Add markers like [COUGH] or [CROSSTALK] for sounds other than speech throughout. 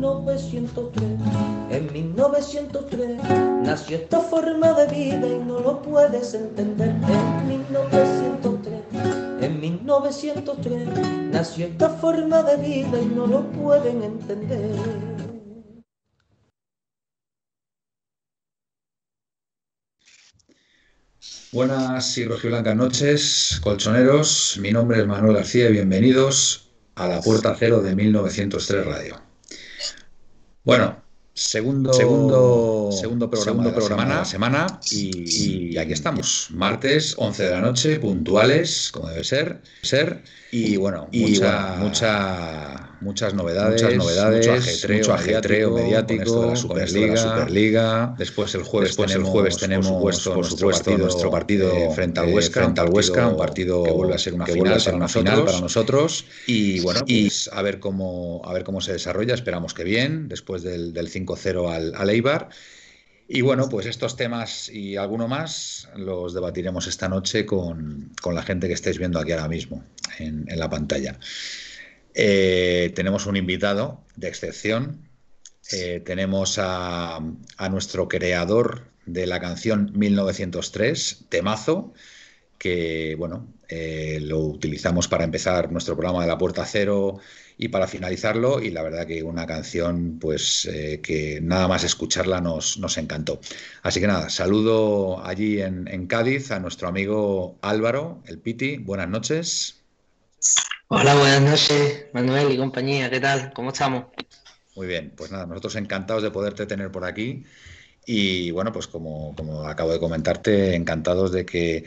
1903. En 1903 nació esta forma de vida y no lo puedes entender. En 1903, en 1903 nació esta forma de vida y no lo pueden entender. Buenas y rojiblancas noches, colchoneros. Mi nombre es Manuel García y bienvenidos a la Puerta Cero de 1903 Radio. Bueno, segundo, segundo, segundo programa, de, la semana, semana y, y, aquí estamos, martes, 11 de la noche, puntuales, como debe ser. ser y bueno, y mucha, mucha, muchas novedades, muchas novedades, mucho ajetreo, mucho ajetreo mediático, de la Superliga, la Superliga. Después el jueves Después tenemos, el jueves tenemos por supuesto, por supuesto nuestro, partido, nuestro partido eh, frente al Huesca, frente al Huesca, un partido que vuelve a ser una, final, a ser una final para nosotros. Y bueno, pues, a ver cómo a ver cómo se desarrolla. Esperamos que bien después del, del 5-0 al, al Eibar. Y bueno, pues estos temas y alguno más los debatiremos esta noche con, con la gente que estáis viendo aquí ahora mismo en, en la pantalla. Eh, tenemos un invitado de excepción. Eh, tenemos a, a, nuestro creador de la canción 1903, Temazo, que bueno, eh, lo utilizamos para empezar nuestro programa de la Puerta Cero y para finalizarlo, y la verdad que una canción pues que nada más escucharla nos, nos, encantó. Así que nada, saludo allí en, en, Cádiz a nuestro amigo Álvaro, el Piti, buenas noches. Hola, buenas noches, Manuel y compañía, ¿qué tal? ¿Cómo estamos? Muy bien, pues nada, nosotros encantados de poderte tener por aquí y bueno, pues como, como acabo de comentarte, encantados de que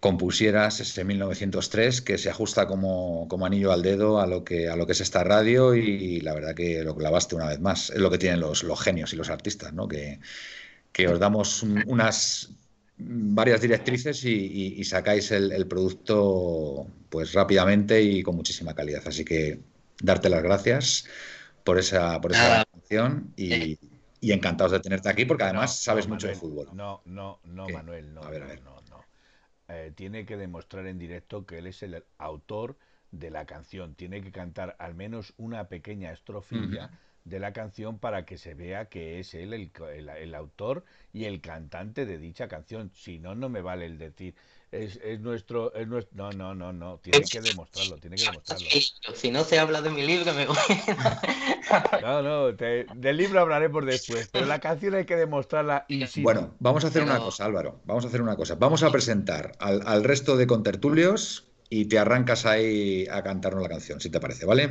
compusieras ese 1903 que se ajusta como, como, anillo al dedo a lo, que, a lo que es esta radio y la verdad que lo clavaste una vez más. Es lo que tienen los, los genios y los artistas, ¿no? que, que os damos un, unas varias directrices y, y, y sacáis el, el, producto pues rápidamente y con muchísima calidad. Así que darte las gracias por esa, por esa canción y, y, encantados de tenerte aquí porque además no, sabes no, mucho Manuel, de fútbol. No, no, no, ¿Qué? Manuel, no. A ver, a ver. No, no. Eh, tiene que demostrar en directo que él es el autor de la canción. Tiene que cantar al menos una pequeña estrofilla. Uh -huh de la canción para que se vea que es él el, el, el, autor y el cantante de dicha canción. Si no, no me vale el decir, es, es, nuestro, es nuestro... No, no, no, no, tiene que demostrarlo, tiene que demostrarlo. Si no se habla de mi libro, me voy. [LAUGHS] No, no, te, del libro hablaremos después, pero la canción hay que demostrarla y. Bueno, vamos a hacer una cosa, Álvaro, vamos a hacer una cosa. Vamos a presentar al, al resto de contertulios y te arrancas ahí a cantarnos la canción, si te parece, ¿vale?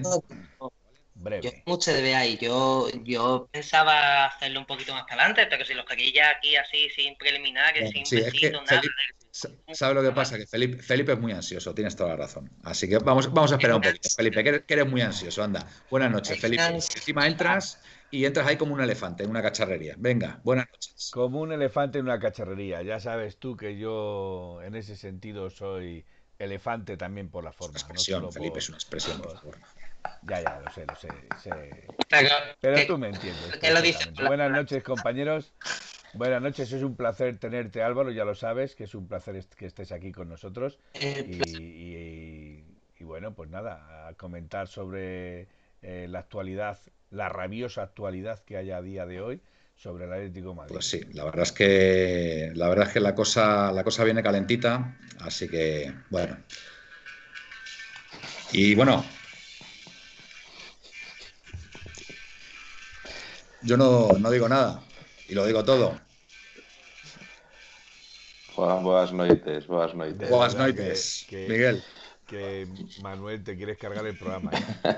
Breve. Yo mucho de ahí. Yo, yo pensaba hacerlo un poquito más para adelante, pero si los queréis ya aquí así, sin preliminares, sin sí, besito, es que nada. Felipe, ¿Sabes lo que pasa? Que Felipe, Felipe, es muy ansioso, tienes toda la razón. Así que vamos, vamos a esperar un poquito. Felipe, que eres, que eres muy ansioso, anda. Buenas noches, Felipe. Encima entras y entras ahí como un elefante en una cacharrería. Venga, buenas noches. Como un elefante en una cacharrería. Ya sabes tú que yo en ese sentido soy elefante también por la forma. Es una expresión, no Felipe, por... es una expresión por la forma. Ya, ya, lo sé, lo sé. sé. Pero, tú me entiendes. Lo dice, Buenas noches, compañeros. Buenas noches, es un placer tenerte, Álvaro, ya lo sabes, que es un placer que estés aquí con nosotros. Eh, y, y, y, bueno, pues nada, a comentar sobre eh, la actualidad, la rabiosa actualidad que hay a día de hoy sobre el Atlético de Madrid. Pues sí, la verdad es que la verdad es que la cosa la cosa viene calentita, así que bueno. Y bueno, Yo no, no, digo nada y lo digo todo. Buenas, buenas noites, buenas noites. Buenas noites, que, Miguel. Que Manuel te quieres cargar el programa. ¿eh?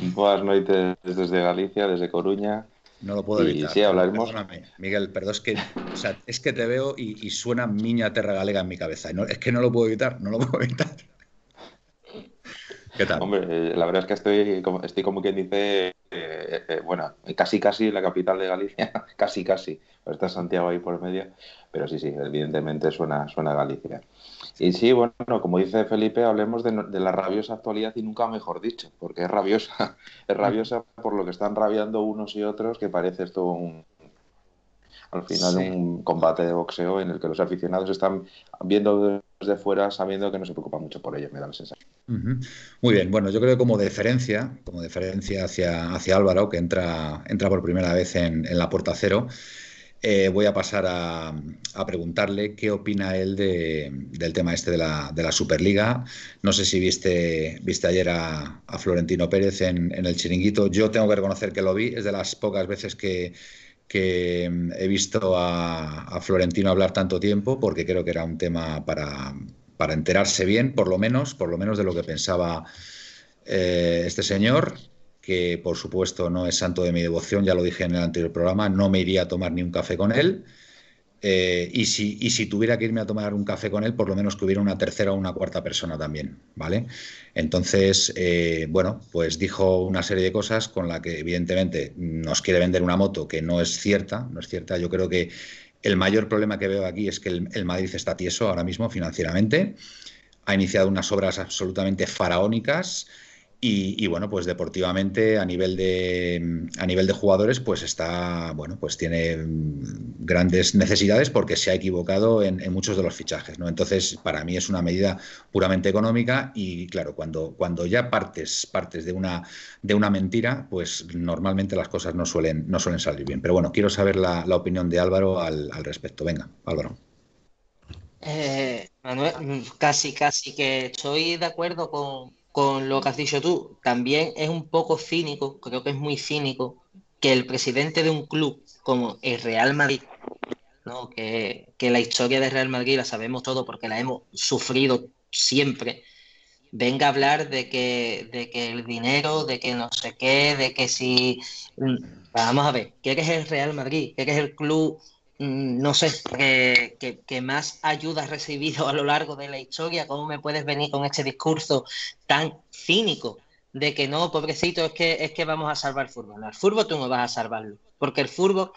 [LAUGHS] buenas noites desde Galicia, desde Coruña. No lo puedo evitar. Y sí, hablaremos. Perdóname, Miguel, perdón, es que, o sea, es que te veo y, y, suena Miña Terra Galega en mi cabeza. No, es que no lo puedo evitar, no lo puedo evitar. ¿Qué tal? Hombre, eh, la verdad es que estoy, estoy como quien dice, eh, eh, bueno, casi casi la capital de Galicia, [LAUGHS] casi casi. Está Santiago ahí por medio, pero sí, sí, evidentemente suena, suena Galicia. Y sí, bueno, como dice Felipe, hablemos de, la rabiosa actualidad y nunca mejor dicho, porque es rabiosa, [LAUGHS] es rabiosa por lo que están rabiando unos y otros, que parece esto un, al final un combate de boxeo en el que los aficionados están viendo desde fuera sabiendo que no se preocupa mucho por ello, me da la sensación. Muy bien, bueno, yo creo que como deferencia, como deferencia hacia, hacia Álvaro, que entra, entra por primera vez en, la puerta cero, eh, voy a pasar a, preguntarle qué opina él del tema este de la, de la, Superliga. No sé si viste, viste ayer a, Florentino Pérez en, en, el chiringuito. Yo tengo que reconocer que lo vi, es de las pocas veces que, que mm, he visto a, Florentino hablar tanto tiempo porque creo que era un tema para, enterarse bien, por lo menos, por lo menos de lo que pensaba eh, este señor, que por supuesto no es santo de mi devoción, ya lo dije en el anterior programa, no me iría a tomar ni un café con él. Eh, y, si, y si tuviera que irme a tomar un café con él, por lo menos que hubiera una tercera o una cuarta persona también, ¿vale? Entonces, eh, bueno, pues dijo una serie de cosas con la que evidentemente nos quiere vender una moto que no es cierta, no es cierta. Yo creo que el mayor problema que veo aquí es que el, el Madrid está tieso ahora mismo financieramente. Ha iniciado unas obras absolutamente faraónicas y, bueno, pues deportivamente a nivel de a nivel de jugadores, pues está, bueno, pues tiene grandes necesidades porque se ha equivocado en, muchos de los fichajes, ¿no? Entonces, para mí es una medida puramente económica y claro, cuando, cuando ya partes, partes de una de una mentira, pues normalmente las cosas no suelen, no suelen salir bien. Pero bueno, quiero saber la, opinión de Álvaro al, al respecto. Venga, Álvaro. Eh, Manuel, casi, casi que estoy de acuerdo con, con lo que has dicho tú, también es un poco cínico, creo que es muy cínico, que el presidente de un club como el Real Madrid, ¿no? que, la historia del Real Madrid la sabemos todo porque la hemos sufrido siempre, venga a hablar de que, de que el dinero, de que no sé qué, de que si... Mm, vamos a ver, ¿qué es el Real Madrid? ¿Qué es el club no sé, que, más ayuda has recibido a lo largo de la historia, ¿cómo me puedes venir con este discurso tan cínico de que no, pobrecito, es que, es que vamos a salvar el fútbol? el fútbol tú no vas a salvarlo, porque el fútbol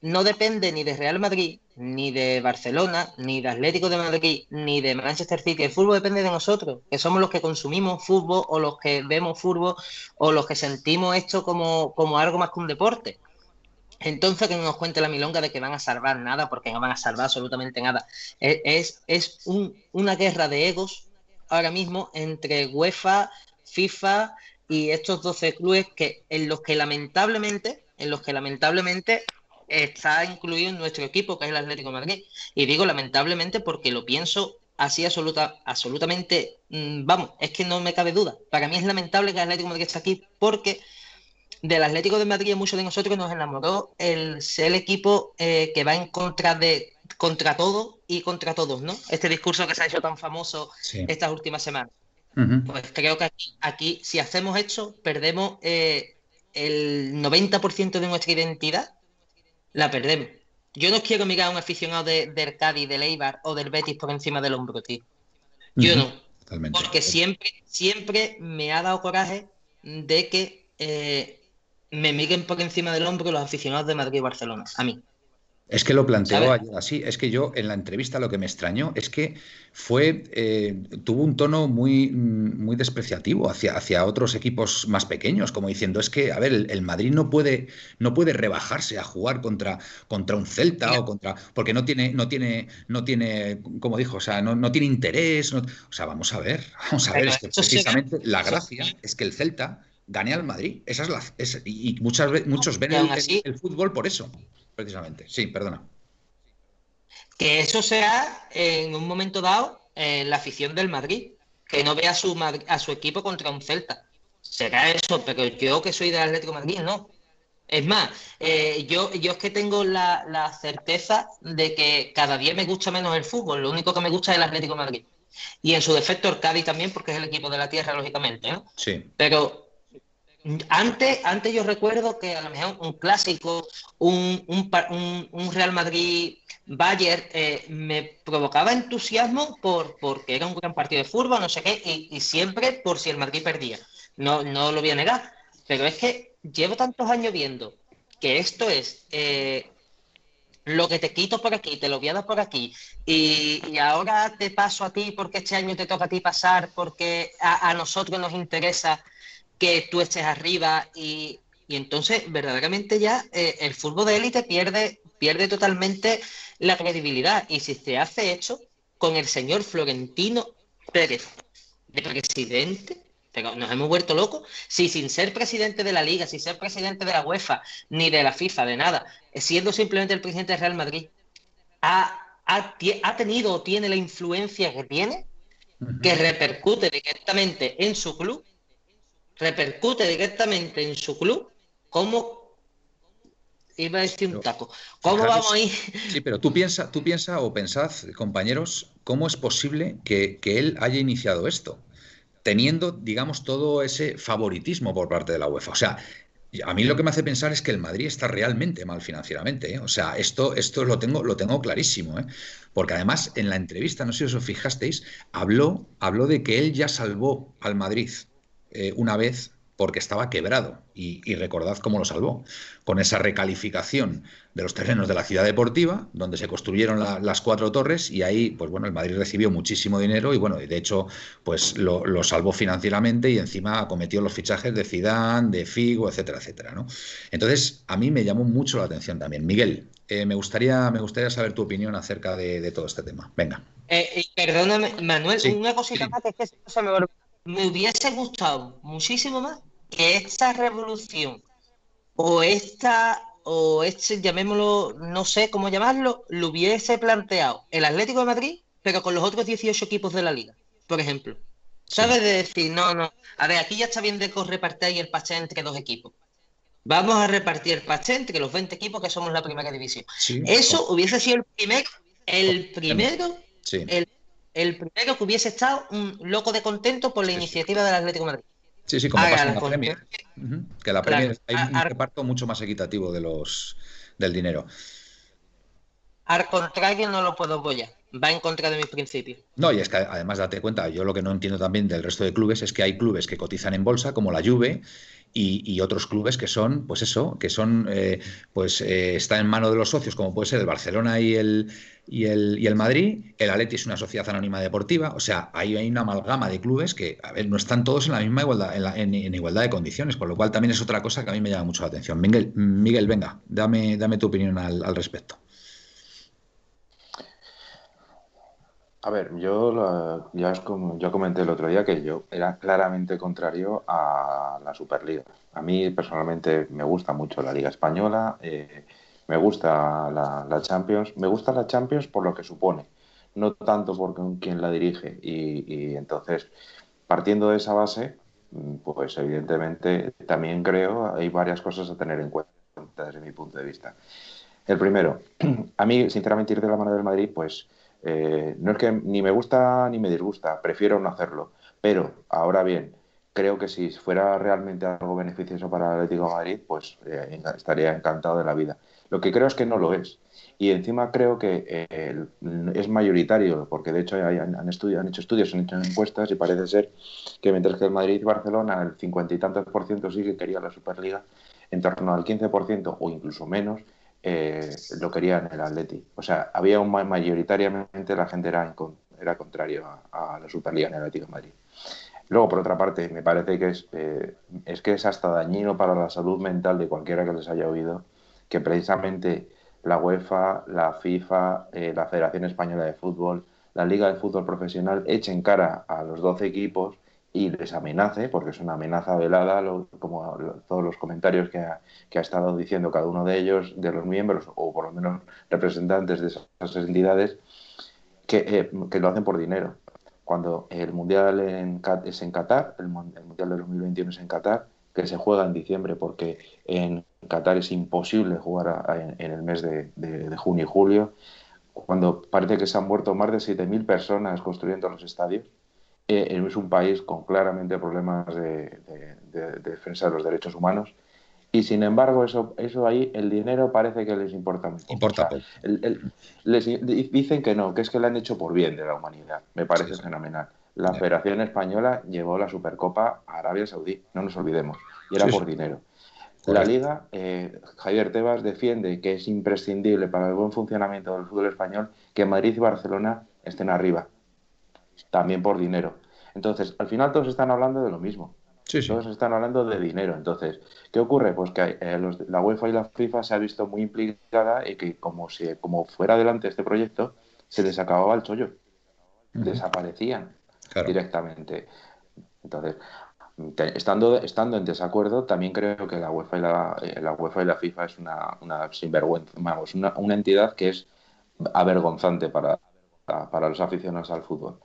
no depende ni de Real Madrid, ni de Barcelona, ni de Atlético de Madrid, ni de Manchester City. El fútbol depende de nosotros, que somos los que consumimos fútbol o los que vemos fútbol o los que sentimos esto como, como algo más que un deporte. Entonces, que no nos cuente la milonga de que van a salvar nada, porque no van a salvar absolutamente nada. E, es, es una guerra de egos ahora mismo entre UEFA, FIFA y estos 12 clubes que, en los que lamentablemente, en los que lamentablemente está incluido nuestro equipo, que es el Atlético Madrid. Y digo lamentablemente porque lo pienso así absoluta, absolutamente, mm, vamos, es que no me cabe duda. Para mí es lamentable que el Atlético Madrid esté aquí porque del Atlético de Madrid muchos de nosotros nos enamoró el ser el equipo eh, que va en contra de contra todo y contra todos, ¿no? Este discurso que se ha hecho tan famoso estas últimas semanas. Pues creo que aquí, si hacemos esto, perdemos eh, el 90% de nuestra identidad, la perdemos. Yo no quiero mirar a un aficionado de, del Cádiz, del Eibar o del Betis por encima del hombro, tío. Yo no. Porque siempre, siempre me ha dado coraje de que eh, me miren por encima del hombro los aficionados de Madrid y Barcelona, a mí. Es que lo planteó ayer así. Es que yo en la entrevista lo que me extrañó es que fue eh, tuvo un tono muy, muy despreciativo hacia, hacia otros equipos más pequeños, como diciendo es que a ver el, Madrid no puede no puede rebajarse a jugar contra, contra un Celta o contra porque no tiene no tiene no tiene como dijo o sea no, no tiene interés o sea vamos a ver vamos a ver es que precisamente la gracia es que el Celta gane al Madrid. Esa es la, y muchas, muchos ven el, fútbol por eso, precisamente. Sí, perdona. Que eso sea en un momento dado la afición del Madrid, que no vea a su, a su equipo contra un Celta. Será eso, pero yo que soy del Atlético de Madrid, no. Es más, eh, yo, yo es que tengo la, certeza de que cada día me gusta menos el fútbol. Lo único que me gusta es el Atlético de Madrid. Y en su defecto el Cádiz también, porque es el equipo de la tierra, lógicamente, ¿no? Sí. Pero antes, antes yo recuerdo que a lo mejor un clásico, un, un, Real Madrid Bayern eh, me provocaba entusiasmo por, porque era un gran partido de fútbol, no sé qué, y, siempre por si el Madrid perdía. No, no lo voy a negar. Pero es que llevo tantos años viendo que esto es eh, lo que te quito por aquí, te lo voy a dar por aquí, y, ahora te paso a ti porque este año te toca a ti pasar, porque a nosotros nos interesa que tú estés arriba y, entonces verdaderamente ya eh, el fútbol de élite pierde, pierde totalmente la credibilidad. Y si se hace hecho con el señor Florentino Pérez de presidente, pero nos hemos vuelto locos, si sin ser presidente de la liga, sin ser presidente de la UEFA, ni de la FIFA, de nada, siendo simplemente el presidente del Real Madrid, ha, ha tenido o tiene la influencia que tiene, que repercute directamente en su club repercute directamente en su club, ¿cómo iba a decir un taco? ¿Cómo vamos a ir? Sí, pero tú piensas tú piensa o pensad, compañeros, ¿cómo es posible que, él haya iniciado esto? Teniendo, digamos, todo ese favoritismo por parte de la UEFA. O sea, a mí lo que me hace pensar es que el Madrid está realmente mal financieramente. ¿eh? O sea, esto, esto lo, tengo, lo tengo clarísimo. ¿eh? Porque además, en la entrevista, no sé si os fijasteis, habló, habló de que él ya salvó al Madrid eh, una vez porque estaba quebrado. Y, recordad cómo lo salvó. Con esa recalificación de los terrenos de la ciudad deportiva, donde se construyeron las cuatro torres, y ahí, pues bueno, el Madrid recibió muchísimo dinero y bueno, de hecho, pues lo, salvó financieramente y encima acometió los fichajes de Zidane, de Figo, etcétera, etcétera. ¿no? Entonces, a mí me llamó mucho la atención también. Miguel, eh, me, gustaría, me gustaría saber tu opinión acerca de, todo este tema. Venga. Eh, perdóname, Manuel, una cosita más que es que se me me hubiese gustado muchísimo más que esta revolución o esta o este, llamémoslo, no sé cómo llamarlo, lo hubiese planteado el Atlético de Madrid, pero con los otros 18 equipos de la liga, por ejemplo. ¿Sabes? De decir, no, no, a ver, aquí ya está bien de repartir el pastel entre dos equipos. Vamos a repartir el pastel entre los 20 equipos que somos la primera división. Eso hubiese sido el primero, el primero, el el primero que hubiese estado un loco de contento por la iniciativa del Atlético de Madrid. Sí, sí, como pasa en la Premier. Que la Premier hay un reparto mucho más equitativo de los del dinero. Al contrario, no lo puedo apoyar. Va en contra de mis principios. No, y es que además date cuenta, yo lo que no entiendo también del resto de clubes es que hay clubes que cotizan en bolsa, como la Juve, y, otros clubes que son, pues eso, que son, eh, pues eh, está en mano de los socios, como puede ser el Barcelona y el, y el, y el Madrid. El Atleti es una sociedad anónima deportiva, o sea, ahí hay una amalgama de clubes que, a ver, no están todos en la misma igualdad, en, igualdad de condiciones, por lo cual también es otra cosa que a mí me llama mucho la atención. Miguel, Miguel venga, dame, dame tu opinión al respecto. A ver, yo ya es como yo comenté el otro día que yo era claramente contrario a la Superliga. A mí personalmente me gusta mucho la Liga Española, eh, me gusta la, Champions, me gusta la Champions por lo que supone, no tanto por quien la dirige. Y, y entonces, partiendo de esa base, pues evidentemente también creo hay varias cosas a tener en cuenta desde mi punto de vista. El primero, [CLEARS THROAT] a mí sinceramente ir de la mano del Madrid, pues eh, no es que ni me gusta ni me disgusta, prefiero no hacerlo. Pero, ahora bien, creo que si fuera realmente algo beneficioso para el Atlético de Madrid, pues eh, estaría encantado de la vida. Lo que creo es que no lo es. Y encima creo que eh, es mayoritario, porque de hecho han, han, han, hecho estudios, han hecho encuestas y parece ser que mientras que el Madrid y Barcelona, el cincuenta y tantos por ciento sí que quería la Superliga, en torno al 15% o incluso menos eh, lo querían el Atleti. O sea, había un mayoritariamente la gente era, era contrario a, la Superliga en Atlético Madrid. Luego, por otra parte, me parece que es, eh, es que es hasta dañino para la salud mental de cualquiera que les haya oído que precisamente la UEFA, la FIFA, eh, la Federación Española de Fútbol, la Liga de Fútbol Profesional echen cara a los 12 equipos y les amenace, porque es una amenaza velada, como todos los comentarios que ha, que ha, estado diciendo cada uno de ellos, de los miembros, o por lo menos representantes de esas entidades, que, eh, que lo hacen por dinero. Cuando el Mundial en, es en Qatar, el, Mundial de 2021 es en Qatar, que se juega en diciembre, porque en Qatar es imposible jugar en, el mes de, de, de junio y julio, cuando parece que se han muerto más de 7.000 personas construyendo los estadios, eh, es un país con claramente problemas de, defensa de los derechos humanos y sin embargo eso, eso ahí, el dinero parece que les importa mucho. Importa. les, dicen que no, que es que lo han hecho por bien de la humanidad. Me parece fenomenal. La Federación Española llevó la Supercopa a Arabia Saudí, no nos olvidemos, y era por dinero. La Liga, eh, Javier Tebas defiende que es imprescindible para el buen funcionamiento del fútbol español que Madrid y Barcelona estén arriba, también por dinero. Entonces, al final todos están hablando de lo mismo. Todos están hablando de dinero. Entonces, ¿qué ocurre? Pues que eh, la UEFA y la FIFA se ha visto muy implicada y que como, si, como fuera adelante este proyecto, se les acababa el chollo. Desaparecían directamente. Entonces, estando, estando en desacuerdo, también creo que la UEFA y la, eh, la UEFA y la FIFA es una, una sinvergüenza, vamos, una, una entidad que es avergonzante para, para los aficionados al fútbol.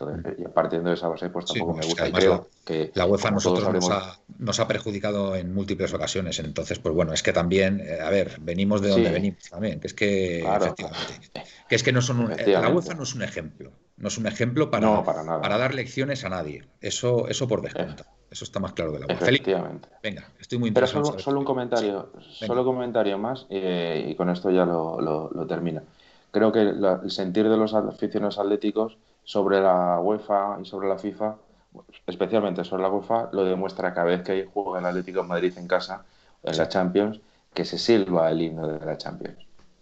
Entonces, mm. partiendo de esa base, pues tampoco me gusta. creo que la UEFA nosotros nos, ha, nos, ha, perjudicado en múltiples ocasiones. Entonces, pues bueno, es que también, eh, a ver, venimos de donde venimos también, que es que efectivamente, que es que no son la UEFA no es un ejemplo, no es un ejemplo para, para, dar lecciones a nadie. Eso, eso por descuento. Eso está más claro de la UEFA. Efectivamente. venga, estoy muy interesado. Pero solo, un comentario, solo comentario más eh, y con esto ya lo, lo, termino. Creo que el sentir de los aficionados atléticos sobre la UEFA y sobre la FIFA, especialmente sobre la UEFA, lo demuestra cada vez que juega el Atlético de Madrid en casa, en la Champions, que se silba el himno de la Champions.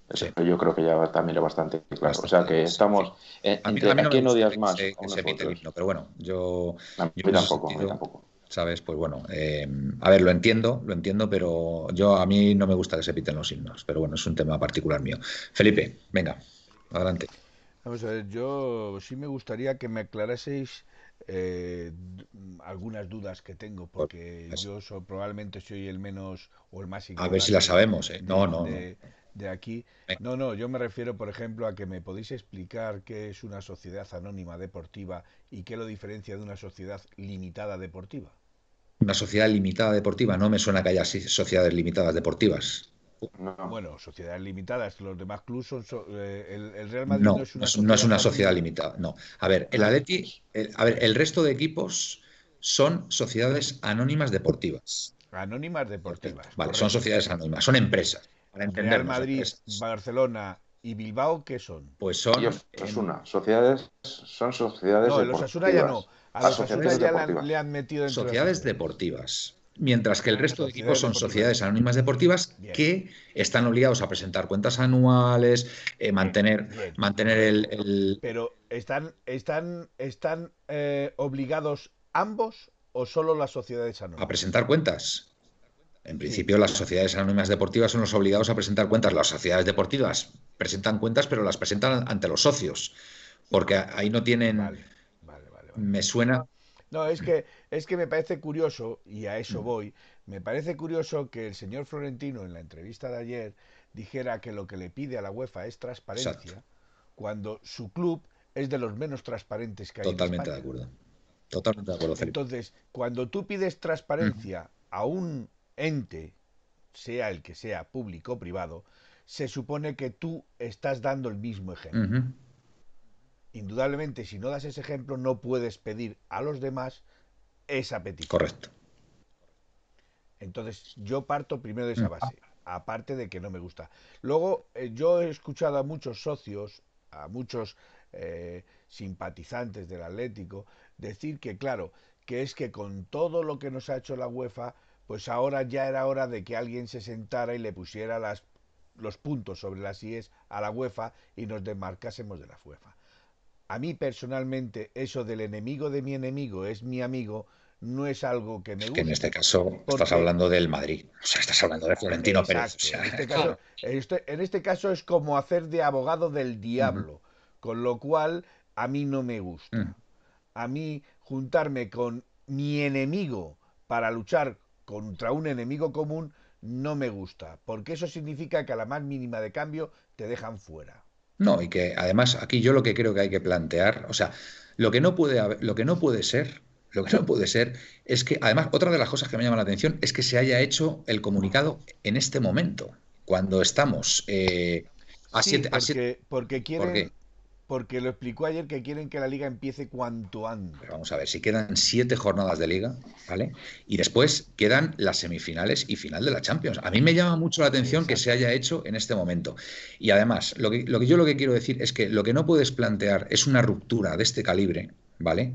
Eso yo creo que ya también es bastante claro. o sea que estamos. entre, ¿A quién odias más? el himno, pero bueno, yo. A mí tampoco, a mí tampoco. ¿sabes? Pues bueno, eh, a ver, lo entiendo, lo entiendo, pero yo a mí no me gusta que se piten los himnos, pero bueno, es un tema particular mío. Felipe, venga, adelante. Vamos a ver, yo sí me gustaría que me aclaraseis eh, algunas dudas que tengo, porque yo probablemente soy el menos o el más A ver si la sabemos, ¿eh? No, no. De, aquí. No, no, yo me refiero, por ejemplo, a que me podéis explicar qué es una sociedad anónima deportiva y qué lo diferencia de una sociedad limitada deportiva. Una sociedad limitada deportiva, no me suena que haya sociedades limitadas deportivas. Bueno, sociedades limitadas, los demás clubes son. Eh, el, Real Madrid no, es una, sociedad, no es una sociedad limitada. No. A ver, el Atleti, a ver, el resto de equipos son sociedades anónimas deportivas. Anónimas deportivas. Vale, son sociedades anónimas, son empresas. Para entender. Real Madrid, Barcelona y Bilbao, ¿qué son? Pues son. es una Sociedades, son sociedades no, deportivas. Los ya no. A los Asuna ya le han, metido Sociedades deportivas mientras que el resto de equipos son sociedades anónimas deportivas que están obligados a presentar cuentas anuales, eh, mantener, mantener el, Pero ¿están, están, están eh, obligados ambos o solo las sociedades anónimas? A presentar cuentas. En principio, las sociedades anónimas deportivas son los obligados a presentar cuentas. Las sociedades deportivas presentan cuentas, pero las presentan ante los socios, porque ahí no tienen... me suena no, es que, es que me parece curioso, y a eso mm. voy, me parece curioso que el señor Florentino en la entrevista de ayer dijera que lo que le pide a la UEFA es transparencia, cuando su club es de los menos transparentes que hay. Totalmente de acuerdo. Totalmente de acuerdo. Entonces, cuando tú pides transparencia a un ente, sea el que sea, público o privado, se supone que tú estás dando el mismo ejemplo indudablemente, si no das ese ejemplo, no puedes pedir a los demás esa petición. Correcto. Entonces, yo parto primero de esa base, aparte de que no me gusta. Luego, eh, yo he escuchado a muchos socios, a muchos eh, simpatizantes del Atlético, decir que, claro, que es que con todo lo que nos ha hecho la UEFA, pues ahora ya era hora de que alguien se sentara y le pusiera las, los puntos sobre las IES a la UEFA y nos desmarcásemos de la UEFA a mí personalmente eso del enemigo de mi enemigo es mi amigo no es algo que me guste. que en este caso estás hablando del Madrid, o sea, estás hablando de Florentino Pérez. [LAUGHS] Este en, este caso, es como hacer de abogado del diablo, con lo cual a mí no me gusta. Mm. A mí juntarme con mi enemigo para luchar contra un enemigo común no me gusta, porque eso significa que a la más mínima de cambio te dejan fuera. No, y que además aquí yo lo que creo que hay que plantear, o sea, lo que no puede, lo que no puede ser, lo que no puede ser es que, además, otra de las cosas que me llama la atención es que se haya hecho el comunicado en este momento, cuando estamos eh, a siete, porque, porque quieren, porque lo explicó ayer que quieren que la liga empiece cuanto antes. vamos a ver, si quedan siete jornadas de liga, ¿vale? Y después quedan las semifinales y final de la Champions. A mí me llama mucho la atención que se haya hecho en este momento. Y además, lo que, yo lo que quiero decir es que lo que no puedes plantear es una ruptura de este calibre, ¿vale?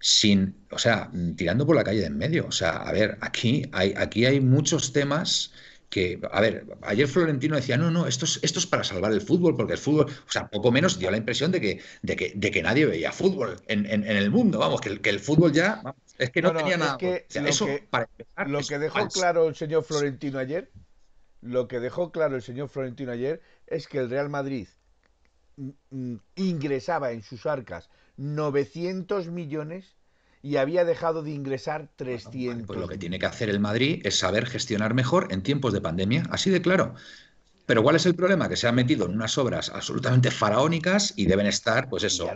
Sin, o sea, tirando por la calle de en medio. O sea, a ver, aquí hay, aquí hay muchos temas que, a ver, ayer Florentino decía, no, no, esto es, esto es para salvar el fútbol, porque el fútbol, o sea, poco menos dio la impresión de que, de que, de que nadie veía fútbol en, en, el mundo, vamos, que el, que el fútbol ya, es que no, tenía nada. Que eso, para lo que dejó claro el señor Florentino ayer, lo que dejó claro el señor Florentino ayer es que el Real Madrid mm, mm, ingresaba en sus arcas 900 millones y había dejado de ingresar 300. pues lo que tiene que hacer el Madrid es saber gestionar mejor en tiempos de pandemia, así de claro. Pero ¿cuál es el problema? Que se han metido en unas obras absolutamente faraónicas y deben estar, pues eso,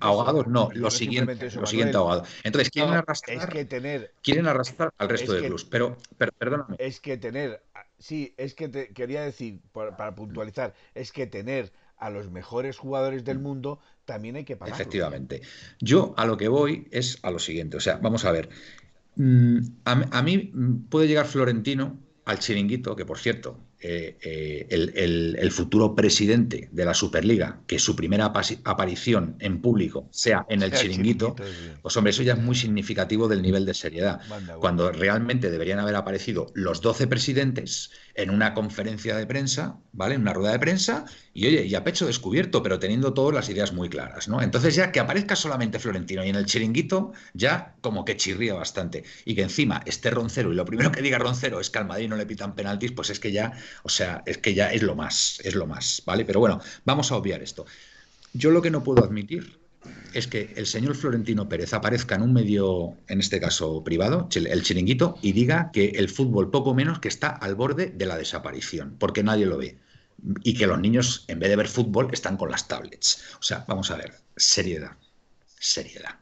ahogados. no, lo, siguiente, lo siguiente ahogado. Entonces, quieren arrastrar, que tener, quieren arrastrar al resto de clubs. Pero, perdóname. Es que tener, sí, es que te, quería decir, para puntualizar, es que tener a los mejores jugadores del mundo también hay que pagar. Efectivamente. Yo a lo que voy es a lo siguiente. O sea, vamos a ver. Mm, a, mí mm, puede llegar Florentino al chiringuito, que por cierto, eh, eh, el, futuro presidente de la Superliga, que su primera aparición en público sea en el [LAUGHS] chiringuito, pues hombre, eso ya es muy significativo del nivel de seriedad. Cuando realmente deberían haber aparecido los 12 presidentes en una conferencia de prensa, ¿vale? En una rueda de prensa, y oye, y a pecho descubierto, pero teniendo todas las ideas muy claras, ¿no? Entonces ya que aparezca solamente Florentino y en el chiringuito, ya como que chirría bastante. Y que encima esté Roncero, y lo primero que diga Roncero es que al Madrid no le pitan penaltis, pues es que ya o sea, es que ya es lo más, es lo más, ¿vale? Pero bueno, vamos a obviar esto. Yo lo que no puedo admitir es que el señor Florentino Pérez aparezca en un medio, en este caso privado, el chiringuito, y diga que el fútbol poco menos que está al borde de la desaparición, porque nadie lo ve. Y que los niños, en vez de ver fútbol, están con las tablets. O sea, vamos a ver, seriedad, seriedad.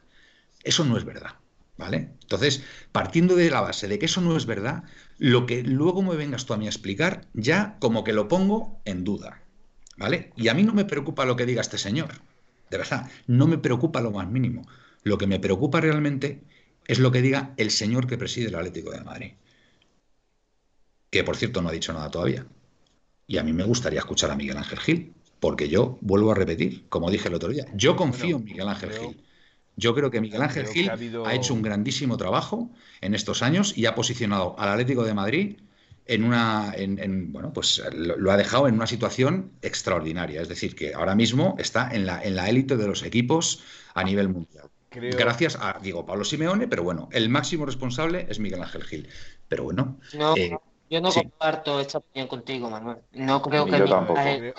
Eso no es verdad, ¿vale? Entonces, partiendo de la base de que eso no es verdad, lo que luego me vengas tú a mí a explicar, ya como que lo pongo en duda. ¿Vale? Y a mí no me preocupa lo que diga este señor. De verdad, no me preocupa lo más mínimo. Lo que me preocupa realmente es lo que diga el señor que preside el Atlético de Madrid. Que por cierto no ha dicho nada todavía. Y a mí me gustaría escuchar a Miguel Ángel Gil, porque yo vuelvo a repetir, como dije el otro día, yo confío en Miguel Ángel Gil. Yo creo que Miguel Ángel Gil ha, hecho un grandísimo trabajo en estos años y ha posicionado al Atlético de Madrid en una, en, bueno, pues lo, ha dejado en una situación extraordinaria. Es decir, que ahora mismo está en la, en la élite de los equipos a nivel mundial. Gracias a, digo, Pablo Simeone, pero bueno, el máximo responsable es Miguel Ángel Gil. Pero bueno. No, eh, yo no comparto esta opinión contigo, Manuel. No creo que, Miguel Ángel,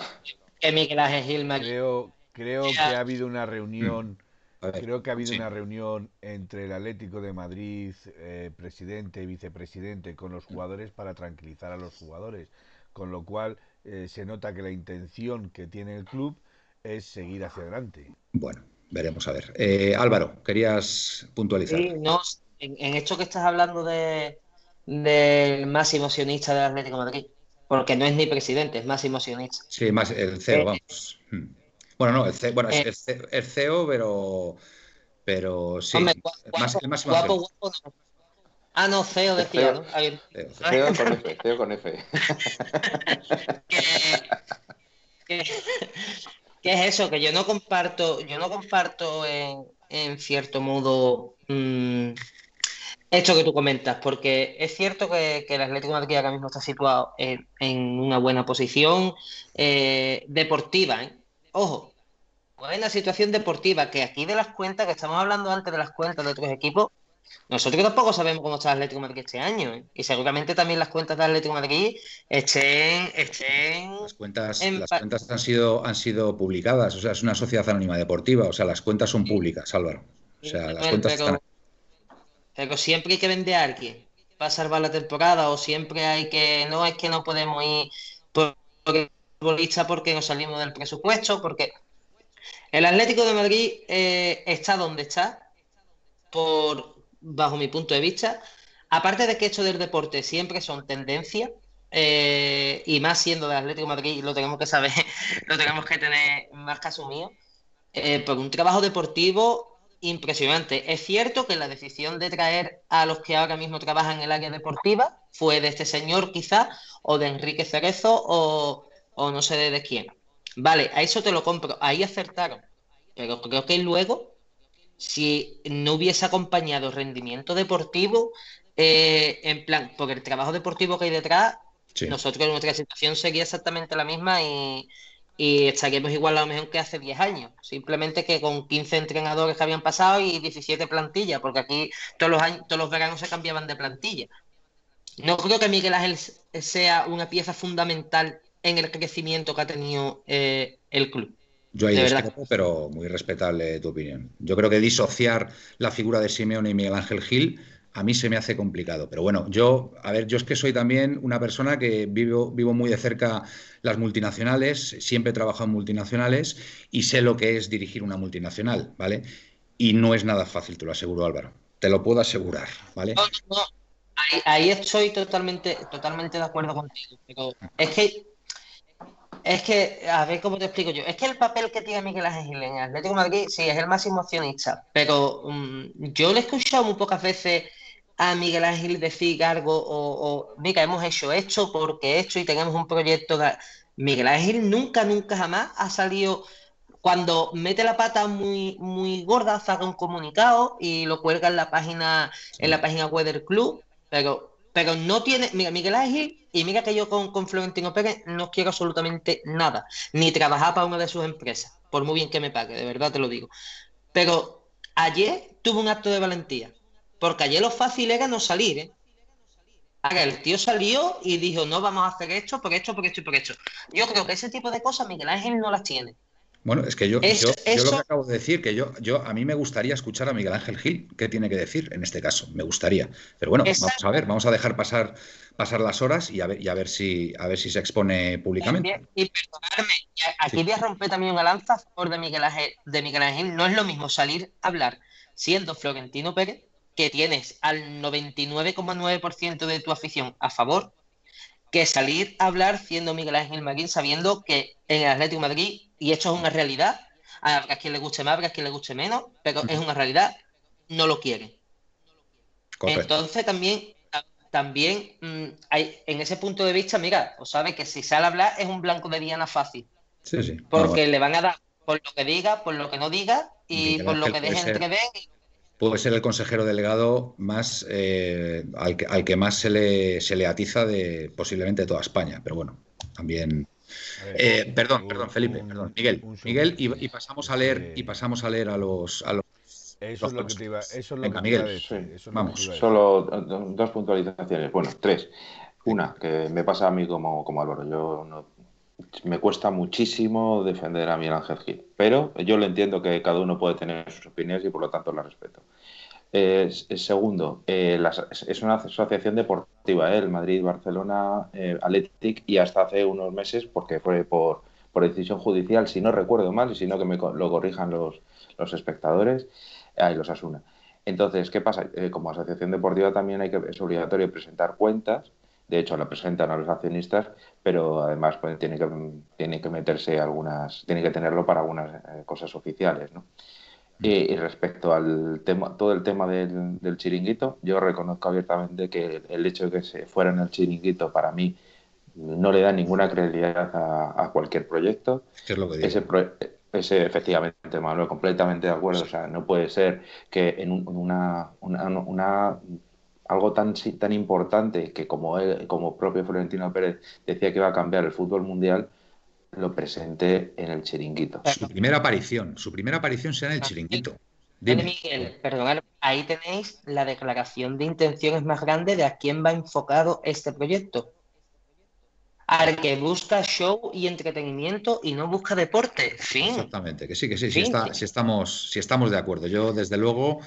que Miguel Ángel Gil me... Creo, creo que ha habido una reunión. Creo que ha habido una reunión entre el Atlético de Madrid, eh, presidente y vicepresidente, con los jugadores para tranquilizar a los jugadores, con lo cual eh, se nota que la intención que tiene el club es seguir hacia adelante. Bueno, veremos a ver. Eh, Álvaro, querías puntualizar. Sí, no, en, esto que estás hablando de del máximo sionista del Atlético de Madrid, porque no es ni presidente, es máximo sionista. Sí, más el CEO, vamos. Hmm. Bueno, no, el CEO, bueno, es, eh. el CEO, pero, pero sí. el más, guapo, guapo, Ah, no, CEO decía, ¿no? [LAUGHS] CEO con F, CEO con F. [LAUGHS] ¿Qué, es eso? Que yo no comparto, yo no comparto en, en cierto modo mmm, esto que tú comentas, porque es cierto que, que el Atlético de Madrid ahora mismo está situado en, en una buena posición eh, deportiva. ¿eh? Ojo, buena situación deportiva, que aquí de las cuentas, que estamos hablando antes de las cuentas de otros equipos, nosotros tampoco sabemos cómo está el Atlético de Madrid este año. ¿eh? Y seguramente también las cuentas del Atlético de Madrid estén. estén las cuentas, las cuentas han, sido, han sido publicadas, o sea, es una sociedad anónima deportiva, o sea, las cuentas son públicas, Álvaro. O sea, las cuentas pero, pero siempre hay que vender a alguien para salvar la temporada, o siempre hay que. No es que no podemos ir por bolista porque nos salimos del presupuesto, porque el Atlético de Madrid eh, está donde está, por, bajo mi punto de vista. Aparte de que esto del deporte siempre son tendencias, eh, y más siendo del Atlético de Madrid, lo tenemos que saber, [LAUGHS] lo tenemos que tener más que asumido. eh, por un trabajo deportivo impresionante. Es cierto que la decisión de traer a los que ahora mismo trabajan en el área deportiva fue de este señor quizá, o de Enrique Cerezo, o no sé de quién. Vale, a eso te lo compro, ahí acertaron. Pero creo que luego, si no hubiese acompañado rendimiento deportivo, eh, en plan, por el trabajo deportivo que hay detrás, nosotros nuestra situación sería exactamente la misma y, estaríamos igual a lo mejor que hace 10 años. Simplemente que con 15 entrenadores que habían pasado y 17 plantillas, porque aquí todos los años, todos los veranos se cambiaban de plantilla. No creo que Miguel Ángel sea una pieza fundamental en el crecimiento que ha tenido eh, el club. Yo ahí discrepo, pero muy respetable tu opinión. Yo creo que disociar la figura de Simeone y Miguel Ángel Gil a mí se me hace complicado. Pero bueno, yo, a ver, yo es que soy también una persona que vivo, vivo muy de cerca las multinacionales, siempre he trabajado en multinacionales y sé lo que es dirigir una multinacional, ¿vale? Y no es nada fácil, te lo aseguro, Álvaro. Te lo puedo asegurar, ¿vale? Ahí, estoy totalmente, totalmente de acuerdo contigo. Pero es que es que, a ver cómo te explico yo. Es que el papel que tiene Miguel Ángel Gil en Atlético Madrid, sí, es el máximo accionista. Pero mm, yo le he escuchado muy pocas veces a Miguel Ángel decir algo o, mira, hemos hecho esto porque esto y tenemos un proyecto. Miguel Ángel nunca, nunca jamás ha salido cuando mete la pata muy, muy gorda, saca un comunicado y lo cuelga en la página, en la página web del club, pero, pero no tiene, mira, Miguel Ángel, y mira que yo con, con Florentino Pérez no quiero absolutamente nada, ni trabajar para una de sus empresas, por muy bien que me pague, de verdad te lo digo. Pero ayer tuvo un acto de valentía porque ayer lo fácil era no salir, ¿eh? Ahora, el tío salió y dijo, no, vamos a hacer esto, por esto, por esto y por esto. Yo creo que ese tipo de cosas Miguel Ángel no las tiene. Bueno, es que yo, yo, lo que acabo de decir, que yo, yo a mí me gustaría escuchar a Miguel Ángel Gil, qué tiene que decir en este caso, me gustaría. Pero bueno, vamos a ver, vamos a dejar pasar, pasar las horas y a ver, y a ver si a ver si se expone públicamente. Y, perdonadme, aquí voy a romper también una lanza por de Miguel Ángel, de Miguel Ángel. No es lo mismo salir a hablar siendo Florentino Pérez que tienes al 99,9% de tu afición a favor que salir a hablar siendo Miguel Ángel Marín sabiendo que en el Atlético de Madrid, y esto es una realidad, a quien le guste más, a quien le guste menos, pero es una realidad, no lo quiere. Entonces también, también mm, hay, en ese punto de vista, mira, pues sabe que si sale a hablar es un blanco de diana fácil. Sí, sí. Porque le van a dar por lo que diga, por lo que no diga y por lo que deje entrever puede ser el consejero delegado más eh, al, que, al, que, más se le, se le atiza de posiblemente de toda España, pero bueno, también. Eh, perdón, perdón, Felipe, perdón, Miguel, Miguel, y, pasamos a leer y pasamos a leer a los, a los eso es lo que te iba, eso es lo Venga, Miguel, vamos. Solo dos puntualizaciones, bueno, tres. Una, que me pasa a mí como, como Álvaro, yo no, me cuesta muchísimo defender a Miguel Ángel Gil, pero yo lo entiendo que cada uno puede tener sus opiniones y por lo tanto las respeto. segundo, eh, es una asociación deportiva, ¿eh? el Madrid, Barcelona, eh, Athletic y hasta hace unos meses, porque fue por, decisión judicial, si no recuerdo mal, y si no que me lo corrijan los, los espectadores, ahí los asuna. Entonces, ¿qué pasa? como asociación deportiva también hay que, es obligatorio presentar cuentas de hecho la presentan a los accionistas, pero además pues, tiene, que, tiene que meterse algunas, tiene que tenerlo para algunas eh, cosas oficiales, ¿no? Mm. Y, respecto al tema, todo el tema del, chiringuito, yo reconozco abiertamente que el hecho de que se fuera en el chiringuito para mí no le da ninguna credibilidad a, cualquier proyecto. ¿Qué es lo que digo? Ese, ese, efectivamente, Manuel, completamente de acuerdo. O sea, no puede ser que en una, una, una algo tan, tan importante que como él, como propio Florentino Pérez decía que iba a cambiar el fútbol mundial, lo presente en el chiringuito. Su primera aparición, su primera aparición será en el chiringuito. Miguel, perdón, ahí tenéis la declaración de intenciones más grande de a quién va enfocado este proyecto. Al que busca show y entretenimiento y no busca deporte. Fin. Exactamente, que sí, que sí, sí, si, estamos, si estamos de acuerdo. Yo, desde luego,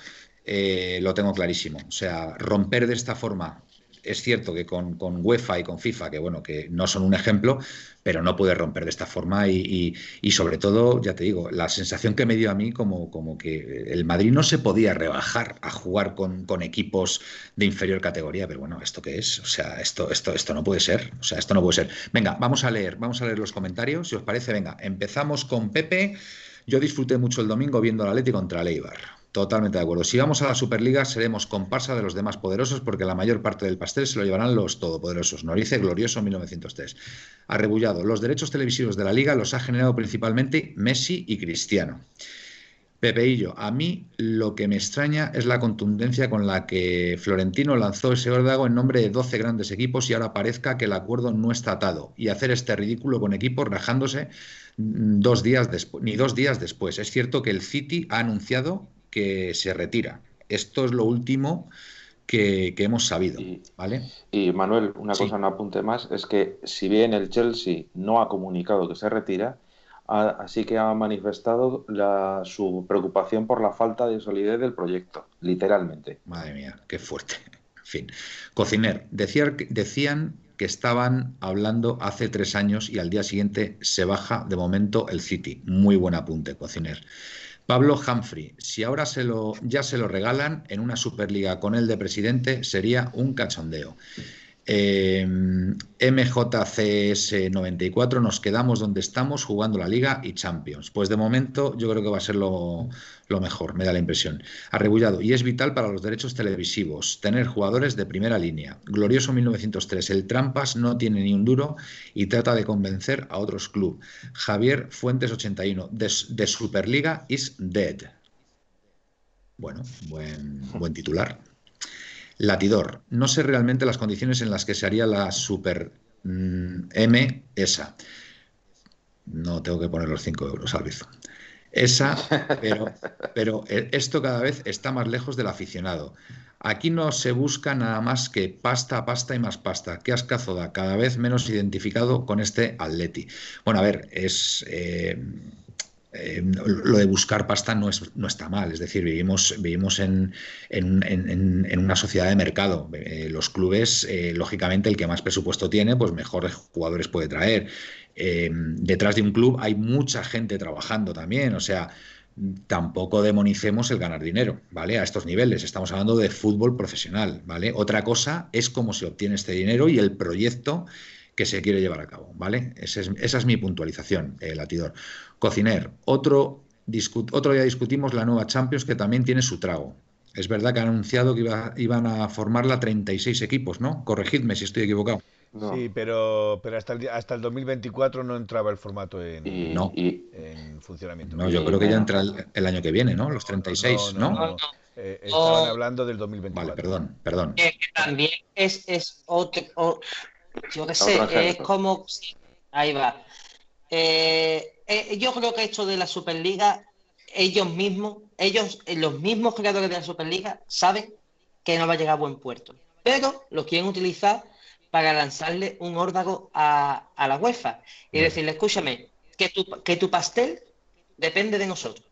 eh, lo tengo clarísimo. O sea, romper de esta forma es cierto que con, con, UEFA y con FIFA, que bueno, que no son un ejemplo, pero no puede romper de esta forma y, y, sobre todo, ya te digo, la sensación que me dio a mí como, como que el Madrid no se podía rebajar a jugar con, con, equipos de inferior categoría, pero bueno, ¿esto qué es? O sea, esto, esto, esto no puede ser, o sea, esto no puede ser. Venga, vamos a leer, vamos a leer los comentarios, si os parece, venga, empezamos con Pepe. Yo disfruté mucho el domingo viendo al Atlético contra el Eibar. Totalmente de acuerdo. Si vamos a la Superliga, seremos comparsa de los demás poderosos porque la mayor parte del pastel se lo llevarán los todopoderosos. Norice Glorioso 1903. Arrebullado. Los derechos televisivos de la Liga los ha generado principalmente Messi y Cristiano. Pepeillo, a mí lo que me extraña es la contundencia con la que Florentino lanzó ese órdago en nombre de 12 grandes equipos y ahora parezca que el acuerdo no está atado y hacer este ridículo con equipos rajándose dos días ni dos días después. Es cierto que el City ha anunciado que se retira. Esto es lo último que, hemos sabido. Y, ¿vale? y Manuel, una cosa, un apunte más, es que si bien el Chelsea no ha comunicado que se retira, así que ha manifestado su preocupación por la falta de solidez del proyecto, literalmente. Madre mía, qué fuerte. [LAUGHS] En fin. Cociner, decían que estaban hablando hace tres años y al día siguiente se baja de momento el City. Muy buen apunte, Cociner. Pablo Humphrey, si ahora se lo, ya se lo regalan en una Superliga con él de presidente, sería un cachondeo. Eh, MJCS 94, nos quedamos donde estamos jugando la Liga y Champions. Pues de momento yo creo que va a ser lo, mejor, me da la impresión. Arrebullado. Y es vital para los derechos televisivos tener jugadores de primera línea. Glorioso 1903. El Trampas no tiene ni un duro y trata de convencer a otros clubes. Javier Fuentes 81. De, Superliga is dead. Bueno, buen, buen titular. Latidor. No sé realmente las condiciones en las que se haría la Super mm, M esa. No tengo que poner los 5 euros, Alvizo. Esa, pero, esto cada vez está más lejos del aficionado. Aquí no se busca nada más que pasta, pasta y más pasta. Qué ascazo da, cada vez menos identificado con este Atleti. Bueno, a ver, es. Eh, eh, lo de buscar pasta no, es, no está mal, es decir, vivimos, en, una sociedad de mercado. Eh, los clubes, eh, lógicamente, el que más presupuesto tiene, pues mejores jugadores puede traer. detrás de un club hay mucha gente trabajando también, o sea, tampoco demonicemos el ganar dinero, ¿vale? A estos niveles, estamos hablando de fútbol profesional, ¿vale? Otra cosa es cómo se obtiene este dinero y el proyecto que se quiere llevar a cabo, ¿vale? esa es mi puntualización, Latidor. Cociner, otro, otro día discutimos la nueva Champions que también tiene su trago. Es verdad que han anunciado que iban a formarla 36 equipos, ¿no? Corregidme si estoy equivocado. Sí, pero, pero hasta, el, hasta el 2024 no entraba el formato en, en funcionamiento. No, yo creo que ya entra el, año que viene, ¿no? Los 36, ¿no? no, eh, estaban hablando del 2024. Vale, perdón, perdón. Que también es, es otro, yo qué sé, es como... Ahí va. Eh, eh, yo creo que esto de la Superliga, ellos mismos, ellos, eh, los mismos creadores de la Superliga, saben que no va a llegar a buen puerto. Pero lo quieren utilizar para lanzarle un órdago a, la UEFA y decirle, escúchame, que tu, que tu pastel depende de nosotros.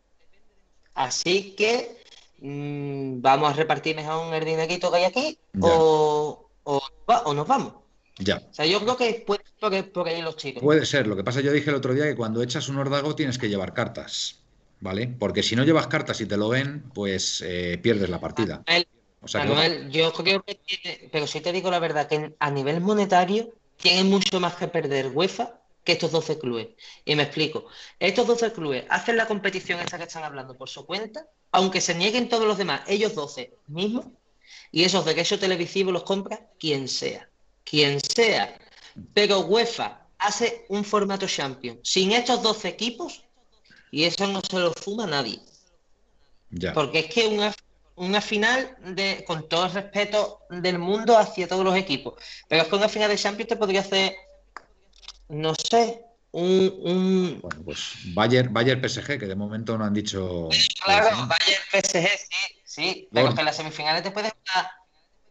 Así que mm, vamos a repartir mejor el dinerito que hay aquí o, o nos vamos. Ya. O sea, yo creo que puede ser por, ahí los chicos. Puede ser. Lo que pasa, yo dije el otro día que cuando echas un ordago tienes que llevar cartas. ¿Vale? Porque si no llevas cartas y te lo ven, pues eh, pierdes la partida. Manuel, yo creo que tiene, pero si te digo la verdad, que a nivel monetario tienen mucho más que perder UEFA que estos 12 clubes. Y me explico. Estos 12 clubes hacen la competición esta que están hablando por su cuenta, aunque se nieguen todos los demás, ellos 12 mismos, y esos derechos televisivos los compra quien sea quien sea. Pero UEFA hace un formato champion sin estos 12 equipos y eso no se lo fuma nadie. Porque es que una, una final de, con todo el respeto del mundo hacia todos los equipos. Pero es que una final de Champions te podría hacer, no sé, un, un... Bueno, pues Bayern, Bayern PSG, que de momento no han dicho. Claro, Bayern PSG, sí, sí. Pero que en las semifinales te puedes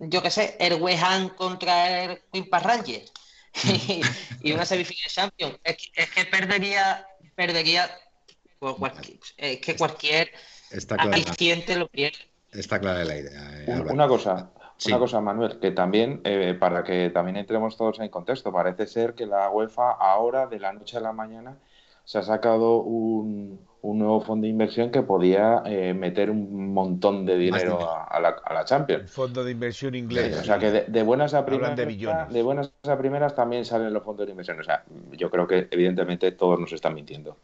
yo qué sé, el West Ham contra el Quimpa Rangers [LAUGHS] y, una semifinal Champions. Es que, es que perdería, perdería es que cualquier Está clara. lo pierde. Está clara la idea. Eh, una cosa, Una cosa, Manuel, que también, eh, para que también entremos todos en contexto, parece ser que la UEFA ahora, de la noche a la mañana, se ha sacado un, nuevo fondo de inversión que podía eh, meter un montón de dinero a, la, a, la, Champions. fondo de inversión inglés. o sea que de, buenas a primeras, de, buenas a primeras también salen los fondos de inversión. O sea, yo creo que evidentemente todos nos están mintiendo.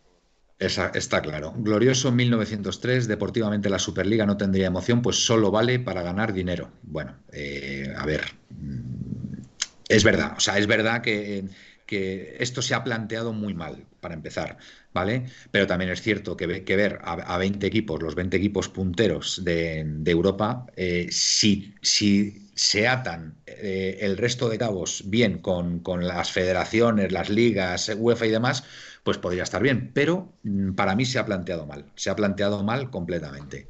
está claro. Glorioso 1903, deportivamente la Superliga no tendría emoción, pues solo vale para ganar dinero. Bueno, eh, a ver, mm, es verdad, o sea, es verdad que que esto se ha planteado muy mal, para empezar, ¿vale? Pero también es cierto que, ver a, 20 equipos, los 20 equipos punteros de, Europa, eh, si, se atan eh, el resto de cabos bien con, las federaciones, las ligas, UEFA y demás, pues podría estar bien. Pero mm, para mí se ha planteado mal, se ha planteado mal completamente.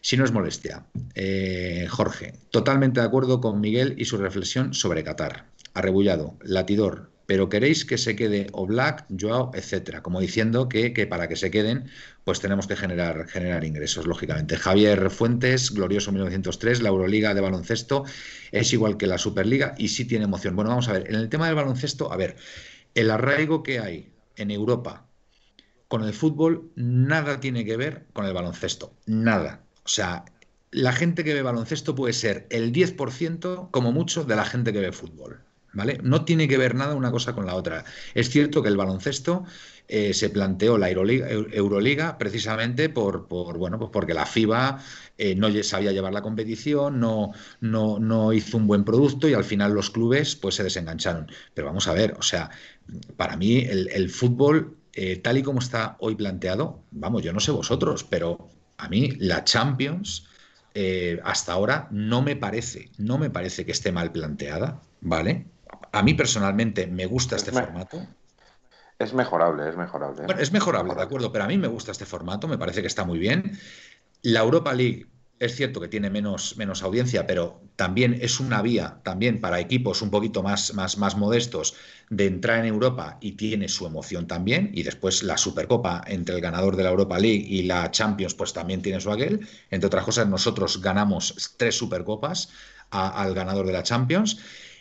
Si no es molestia, eh, Jorge, totalmente de acuerdo con Miguel y su reflexión sobre Qatar. Arrebullado, latidor, pero queréis que se quede Black, Joao, etcétera, como diciendo que, para que se queden, pues tenemos que generar, generar ingresos, lógicamente. Javier Fuentes, glorioso 1903, la Euroliga de baloncesto es igual que la Superliga y sí tiene emoción. Bueno, vamos a ver, en el tema del baloncesto, a ver, el arraigo que hay en Europa con el fútbol nada tiene que ver con el baloncesto, nada. O sea, la gente que ve baloncesto puede ser el 10% como mucho de la gente que ve fútbol. No tiene que ver nada una cosa con la otra. Es cierto que el baloncesto eh, se planteó la Euroliga, precisamente por, bueno, pues porque la FIBA eh, no sabía llevar la competición, no, hizo un buen producto y al final los clubes pues se desengancharon. Pero vamos a ver, o sea, para mí el, fútbol, eh, tal y como está hoy planteado, vamos, yo no sé vosotros, pero a mí la Champions... hasta ahora no me parece, no me parece que esté mal planteada, ¿vale? A mí personalmente me gusta este formato. Es mejorable, es mejorable. es mejorable, de acuerdo, pero a mí me gusta este formato, me parece que está muy bien. La Europa League es cierto que tiene menos, menos audiencia, pero también es una vía también para equipos un poquito más, más, más modestos de entrar en Europa y tiene su emoción también. Y después la Supercopa entre el ganador de la Europa League y la Champions, pues también tiene su aquel. Entre otras cosas, nosotros ganamos tres Supercopas al ganador de la Champions.